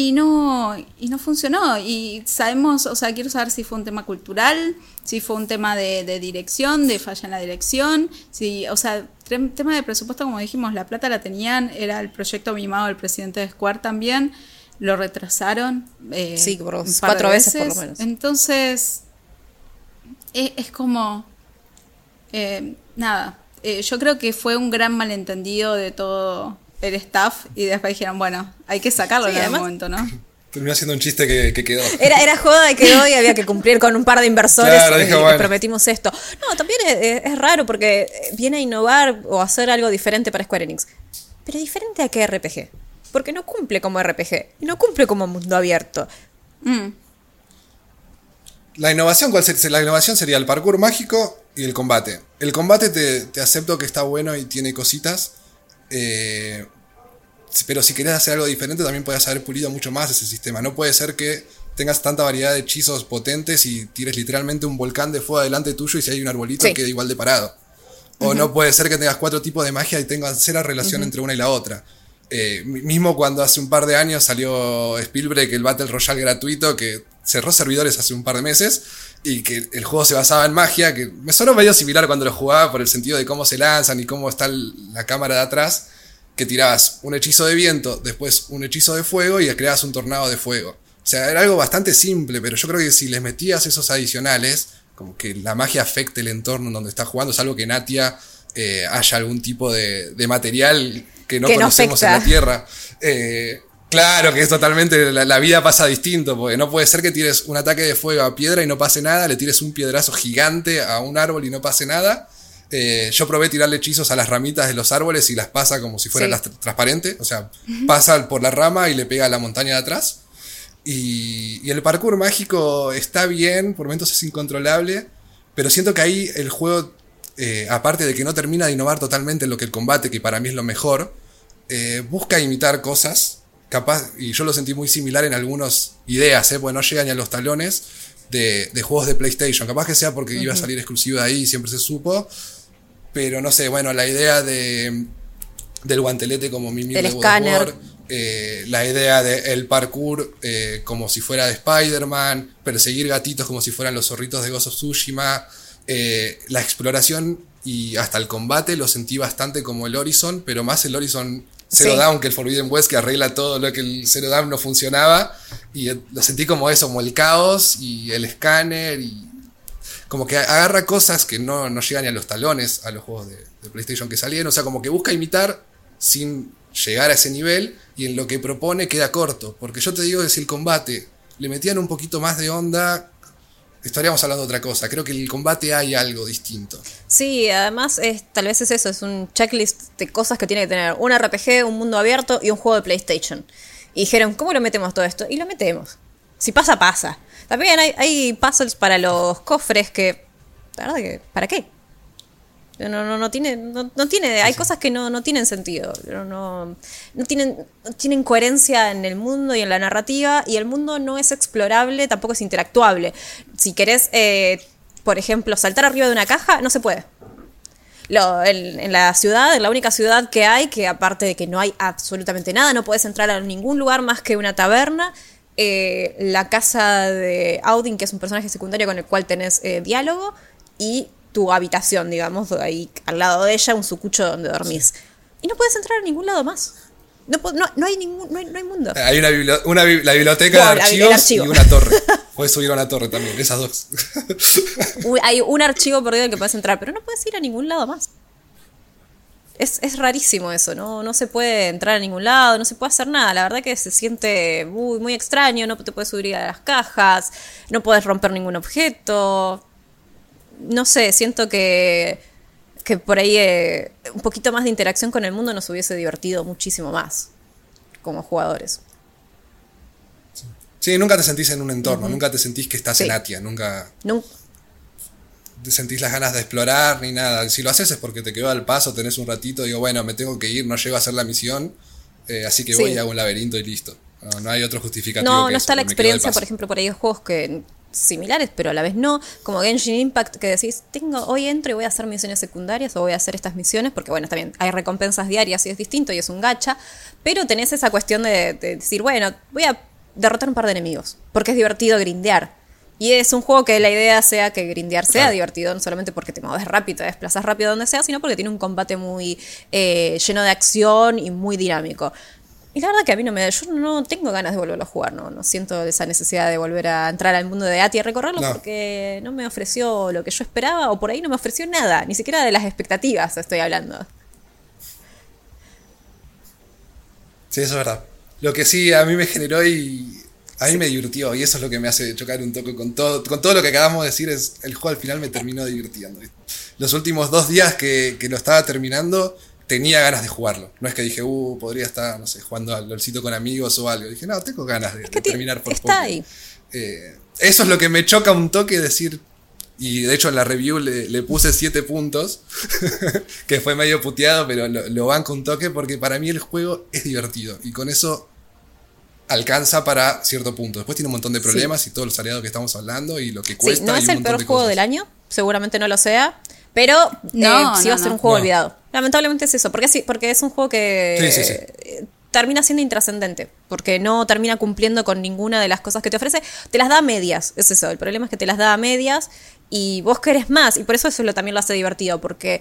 Y no, y no funcionó. Y sabemos, o sea, quiero saber si fue un tema cultural, si fue un tema de, de dirección, de falla en la dirección, si, o sea, tema de presupuesto, como dijimos, la plata la tenían, era el proyecto mimado del presidente de Square también, lo retrasaron. eh, Sí, por cuatro veces por lo menos. Entonces, e- es, como, eh, nada, eh, yo creo que fue un gran malentendido de todo el staff y después dijeron, bueno, hay que sacarlo Sí, en algún momento, ¿no? Terminó siendo un chiste que, que quedó. Era, era joda y quedó y había que cumplir con un par de inversores Claro, y, dije, y bueno. prometimos esto. No, también es, es- es raro porque viene a innovar o hacer algo diferente para Square Enix. Pero diferente a qué RPG. Porque no cumple como RPG. y No cumple como mundo abierto. Mm. La innovación, ¿cuál sería? La innovación sería el parkour mágico y el combate. El combate te, te acepto que está bueno y tiene cositas. Eh, pero si querés hacer algo diferente, también puedes haber pulido mucho más ese sistema. No puede ser que tengas tanta variedad de hechizos potentes y tires literalmente un volcán de fuego delante tuyo y si hay un arbolito Sí. quede igual de parado. O no puede ser que tengas cuatro tipos de magia y tengas cero relación entre una y la otra. Eh, mi- mismo cuando hace un par de años salió Spielberg, el Battle Royale gratuito, que cerró servidores hace un par de meses, y que el juego se basaba en magia, que me sonó medio similar cuando lo jugaba por el sentido de cómo se lanzan y cómo está la cámara de atrás, que tirabas un hechizo de viento, después un hechizo de fuego y creabas un tornado de fuego. O sea, era algo bastante simple, pero yo creo que si les metías esos adicionales, como que la magia afecte el entorno en donde estás jugando, salvo que Natia eh, haya algún tipo de, de material que no Que no conocemos en la Tierra. Eh, claro que es totalmente, la, la vida pasa distinto, porque no puede ser que tires un ataque de fuego a piedra y no pase nada, le tires un piedrazo gigante a un árbol y no pase nada. Eh, yo probé tirarle hechizos a las ramitas de los árboles y las pasa como si fueran Sí. las tr- transparentes, o sea, pasa por la rama y le pega a la montaña de atrás. Y, y el parkour mágico está bien, por momentos es incontrolable, pero siento que ahí el juego, eh, aparte de que no termina de innovar totalmente en lo que el combate, que para mí es lo mejor, eh, busca imitar cosas, capaz, y yo lo sentí muy similar en algunas ideas, eh, porque no llegan ni a los talones de, de juegos de PlayStation. Capaz que sea porque iba a salir exclusivo de ahí, siempre se supo, pero no sé, bueno, la idea de del guantelete como Del de. War, eh, la idea del parkour eh, como si fuera de Spider-Man, perseguir gatitos como si fueran los zorritos de Ghost of Tsushima, eh, la exploración y hasta el combate lo sentí bastante como el Horizon, pero más el Horizon Zero Sí. Dawn que el Forbidden West que arregla todo lo que el Zero Dawn no funcionaba y eh, lo sentí como eso, como el caos y el escáner y como que agarra cosas que no, no llegan ni a los talones a los juegos de, de PlayStation que salieron. O sea, como que busca imitar sin llegar a ese nivel y en lo que propone queda corto. Porque yo te digo si el combate le metían un poquito más de onda, estaríamos hablando de otra cosa. Creo que en el combate hay algo distinto. Sí, además es, tal vez es eso, es un checklist de cosas que tiene que tener un RPG, un mundo abierto y un juego de PlayStation. Y dijeron, ¿cómo lo metemos todo esto? Y lo metemos. Si pasa, pasa. También hay, puzzles para los cofres que, que, ¿para qué? No, no, no tiene, no, no tiene, hay cosas que no, no tienen sentido, no, no, no tienen, tienen coherencia en el mundo y en la narrativa, y el mundo no es explorable, tampoco es interactuable. Si querés, eh, por ejemplo, saltar arriba de una caja, no se puede. Lo- en, en la ciudad, en la única ciudad que hay, que aparte de que no hay absolutamente nada, no puedes entrar a ningún lugar más que una taberna. eh, la casa de Audin, que es un personaje secundario con el cual tenés eh, diálogo, y tu habitación, digamos, ahí al lado de ella, un sucucho donde dormís. Y no puedes entrar a ningún lado más. No, no, no hay ningún, no hay, no hay mundo. Hay una, bibli- una la biblioteca de archivos archivo. y una torre. Puedes subir a una torre también, esas dos. Hay un archivo perdido al que puedes entrar, pero no puedes ir a ningún lado más. Es, es rarísimo eso, ¿no? No se puede entrar a ningún lado, no se puede hacer nada. La verdad que se siente muy, muy extraño, no te puedes subir a las cajas, no puedes romper ningún objeto. No sé, siento que, que por ahí eh, un poquito más de interacción con el mundo nos hubiese divertido muchísimo más como jugadores. Sí, nunca te sentís en un entorno, nunca te sentís que estás Sí. en Atia, nunca Nun- te sentís las ganas de explorar ni nada. Si lo haces es porque te quedó al paso, tenés un ratito, digo, bueno, me tengo que ir, no llego a hacer la misión, eh, así que Sí. voy y hago un laberinto y listo. No, no hay otro justificativo. No, que no eso, está la experiencia, por ejemplo, por ahí hay juegos que similares, pero a la vez no, como Genshin Impact, que decís, tengo, hoy entro y voy a hacer misiones secundarias o voy a hacer estas misiones, porque bueno, bien, hay recompensas diarias y es distinto y es un gacha, pero tenés esa cuestión de, de decir, bueno, voy a derrotar un par de enemigos, porque es divertido grindear. Y es un juego que la idea sea que grindear sea Claro. divertido, no solamente porque te mueves rápido, te desplazas rápido donde sea, sino porque tiene un combate muy eh, lleno de acción y muy dinámico. Y la verdad que a mí no me da, yo no tengo ganas de volverlo a jugar, no, no siento esa necesidad de volver a entrar al mundo de Ati y recorrerlo No. porque no me ofreció lo que yo esperaba o por ahí no me ofreció nada, ni siquiera de las expectativas estoy hablando. Sí, eso es verdad. Lo que sí a mí me generó y a mí me divirtió y eso es lo que me hace chocar un toque con todo, con todo lo que acabamos de decir es el juego al final me terminó divirtiendo. Los últimos dos días que, que lo estaba terminando tenía ganas de jugarlo. No es que dije, uh, podría estar, no sé, jugando al LOLcito con amigos o algo. Dije, no, tengo ganas de, que de ti- terminar por está ahí. Eh, eso es lo que me choca un toque decir. Y de hecho en la review le, le puse 7 puntos, que fue medio puteado, pero lo, lo banco un toque porque para mí el juego es divertido y con eso alcanza para cierto punto. Después tiene un montón de problemas y todos los aliados que estamos hablando y lo que cuesta. sí, no y es un el peor de juego cosas. del año, seguramente no lo sea, pero No, eh, sí no, va a ser no. un juego No. olvidado. Lamentablemente es eso, porque sí, porque es un juego que Sí, sí, sí. eh, termina siendo intrascendente, porque no termina cumpliendo con ninguna de las cosas que te ofrece, te las da a medias, es eso, el problema es que te las da a medias y vos querés más, y por eso eso lo, también lo hace divertido, porque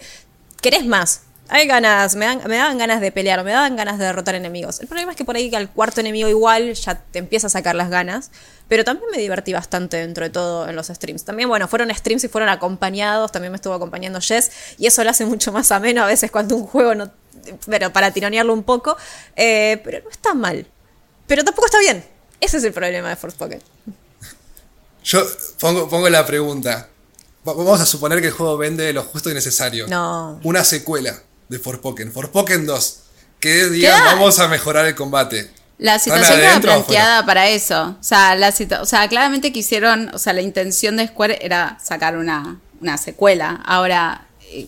querés más. Hay ganas, me, dan, me daban ganas de pelear, me daban ganas de derrotar enemigos. El problema es que por ahí al cuarto enemigo igual ya te empieza a sacar las ganas. Pero también me divertí bastante dentro de todo en los streams. También, bueno, fueron streams y fueron acompañados. También me estuvo acompañando Jess. Y eso lo hace mucho más ameno a veces cuando un juego no. Pero para tironearlo un poco. Eh, pero no está mal. Pero tampoco está bien. Ese es el problema de Forspoken. Yo pongo, pongo la pregunta. Va- Vamos a suponer que el juego vende lo justo y necesario. No. Una secuela de Forspoken. Forspoken 2. Que digan, ¿Qué? vamos a mejorar el combate. La ¿Están situación estaba planteada para eso. O sea, la o sea, claramente quisieron, o sea, la intención de Square era sacar una, una secuela. Ahora, eh,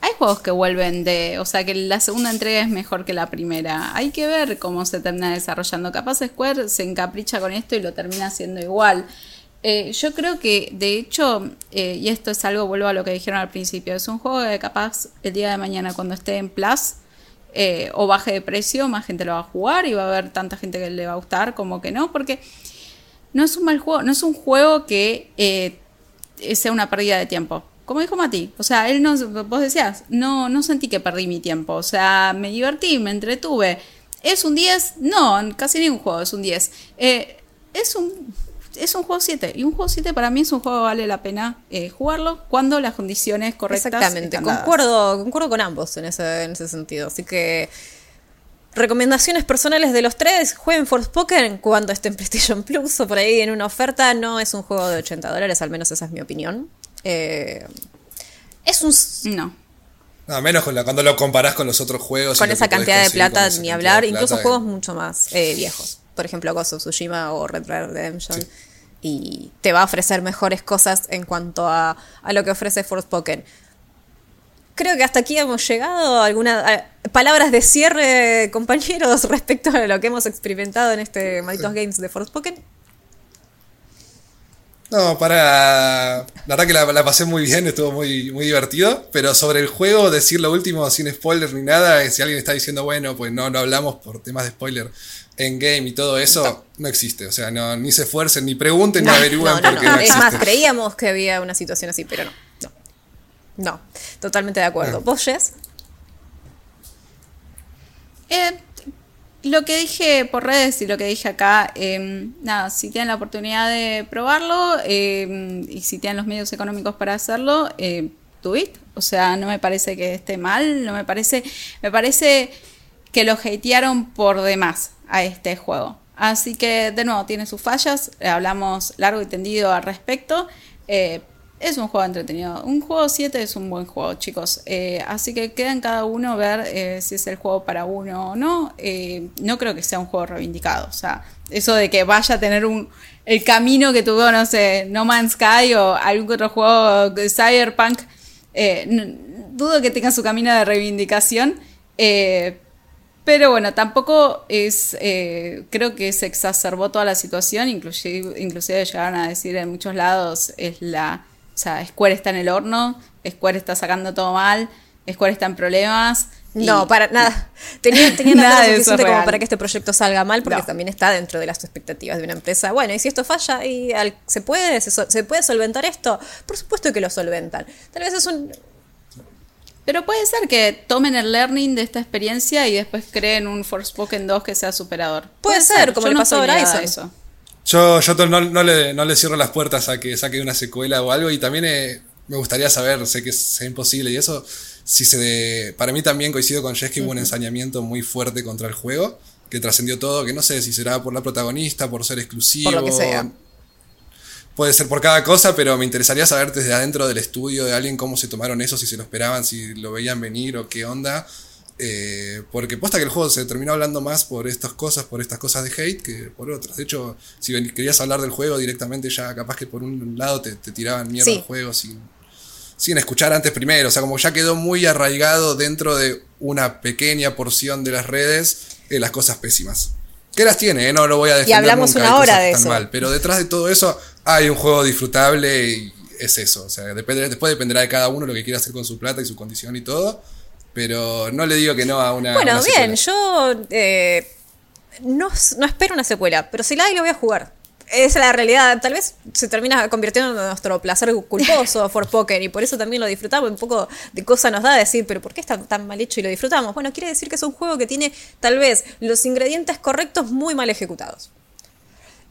hay juegos que vuelven de, o sea, que la segunda entrega es mejor que la primera. Hay que ver cómo se termina desarrollando. Capaz Square se encapricha con esto y lo termina haciendo igual. Eh, yo creo que, de hecho, eh, y esto es algo, vuelvo a lo que dijeron al principio, es un juego que capaz el día de mañana cuando esté en Plus eh, o baje de precio, más gente lo va a jugar y va a haber tanta gente que le va a gustar como que no, porque no es un mal juego, no es un juego que eh, sea una pérdida de tiempo. Como dijo Mati, o sea, él no, vos decías, no, no sentí que perdí mi tiempo, o sea, me divertí, me entretuve. ¿Es un 10? No, casi ningún juego es un 10. Eh, es un es un juego 7 y un juego 7 para mí es un juego que vale la pena eh, jugarlo cuando las condiciones correctas Exactamente, están concuerdo, concuerdo con ambos en ese, en ese sentido. Así que recomendaciones personales de los tres, jueguen Forspoken cuando esté en PlayStation Plus o por ahí en una oferta. No es un juego de 80 dólares, al menos esa es mi opinión. Eh, es un... No. A menos con la- cuando lo comparás con los otros juegos. y Con esa cantidad de plata ni hablar, incluso juegos mucho más eh, viejos. Por ejemplo, Ghost of Tsushima o Red Dead Redemption. Y te va a ofrecer mejores cosas en cuanto a, a lo que ofrece Forspoken. creo que hasta aquí hemos llegado. Algunas palabras de cierre, compañeros, respecto a lo que hemos experimentado en este Malditos Games de Forspoken. No, para. La verdad que la, pasé muy bien, estuvo muy, muy divertido. Pero sobre el juego, decir lo último sin spoiler ni nada, si alguien está diciendo, bueno, pues no, no hablamos por temas de spoiler en game y todo eso, no, existe. O sea, no, ni se esfuercen, ni pregunten, ni averigüen porque no, Es más, creíamos que había una situación así, pero no. No, totalmente de acuerdo. Ah. ¿Vos, Jess? Eh, lo que dije por redes y lo que dije acá, em, nada, si tienen la oportunidad de probarlo em, y si tienen los medios económicos para hacerlo, eh, do it. O sea, no me parece que esté mal, no me parece, me parece que lo hatearon por demás a este juego. Así que, de nuevo, tiene sus fallas, hablamos largo y tendido al respecto, eh, es un juego entretenido. Un juego 7 es un buen juego, chicos. Eh, así que queda cada uno ver eh, si es el juego para uno o no. Eh, no creo que sea un juego reivindicado. O sea, eso de que vaya a tener un el camino que tuvo, no sé, No Man's Sky o algún otro juego de Cyberpunk. dudo que tenga su camino de reivindicación. Pero bueno, tampoco es, creo que se exacerbó toda la situación, inclusive, inclusive llegaron a decir en muchos lados es la o sea, Square está en el horno, Square está sacando todo mal, Square está en problemas. No, para nada. Tenía, tenía nada suficiente como para que este proyecto salga mal, porque también está dentro de las expectativas de una empresa. Bueno, y si esto falla, y ¿se, puede, se, puede solventar esto? Por supuesto que lo solventan. Tal vez es un, pero puede ser que tomen el learning de esta experiencia y después creen un Forspoken 2 que sea superador. Puede, ser, como le pasó a Horizon. Eso. Yo, yo no, no, le, no, le, cierro las puertas a que saque una secuela o algo y también eh, me gustaría saber, sé que es, imposible y eso, si se de, para mí también coincido con Jess que hubo un ensañamiento muy fuerte contra el juego, que trascendió todo, que no sé si será por la protagonista, por ser exclusivo. Por lo que sea. Puede ser por cada cosa, pero me interesaría saber desde adentro del estudio de alguien cómo se tomaron eso, si se lo esperaban, si lo veían venir o qué onda. Eh, porque posta que el juego se terminó hablando más por estas cosas, por estas cosas de hate, que por otras. De hecho, si querías hablar del juego directamente, ya capaz que por un lado te, tiraban mierda al juego sin, sin escuchar antes primero. O sea, como ya quedó muy arraigado dentro de una pequeña porción de las redes eh, las cosas pésimas. Que las tiene, eh? no lo voy a defender. Y hablamos una hora de eso. Mal, pero detrás de todo eso hay un juego disfrutable y es eso. O sea, depende, después dependerá de cada uno lo que quiera hacer con su plata y su condición y todo. Pero no le digo que no a una. Bueno, bien, yo eh, no, espero una secuela, pero si la hay, lo voy a jugar. Esa es la realidad. Tal vez se termina convirtiendo en nuestro placer culposo for poker y por eso también lo disfrutamos. Un poco de cosa nos da decir, pero ¿por qué está tan mal hecho y lo disfrutamos? Bueno, quiere decir que es un juego que tiene tal vez los ingredientes correctos muy mal ejecutados.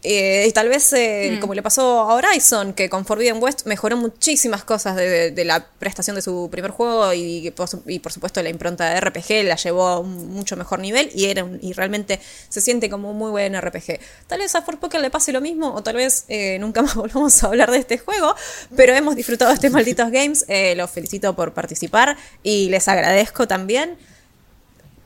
Eh, y tal vez, eh, mm. como le pasó a Horizon, que con Forbidden West mejoró muchísimas cosas de, la prestación de su primer juego y, y, por supuesto la impronta de RPG la llevó a un mucho mejor nivel y, era y realmente se siente como un muy buen RPG. Tal vez a Forspoken le pase lo mismo o tal vez eh, nunca más volvamos a hablar de este juego, pero hemos disfrutado de este malditos games. los felicito por participar y les agradezco también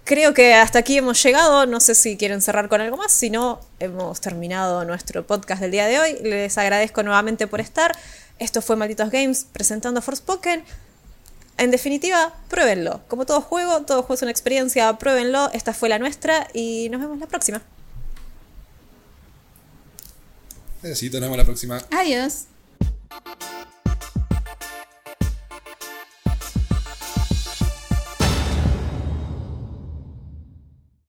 creo que hasta aquí hemos llegado. No sé si quieren cerrar con algo más. Si no, hemos terminado nuestro podcast del día de hoy. Les agradezco nuevamente por estar. Esto fue Malditos Games presentando Forspoken. En definitiva, pruébenlo. Como todo juego, todo juego es una experiencia. Pruébenlo. Esta fue la nuestra y nos vemos la próxima. Necesito, nos vemos la próxima. Adiós.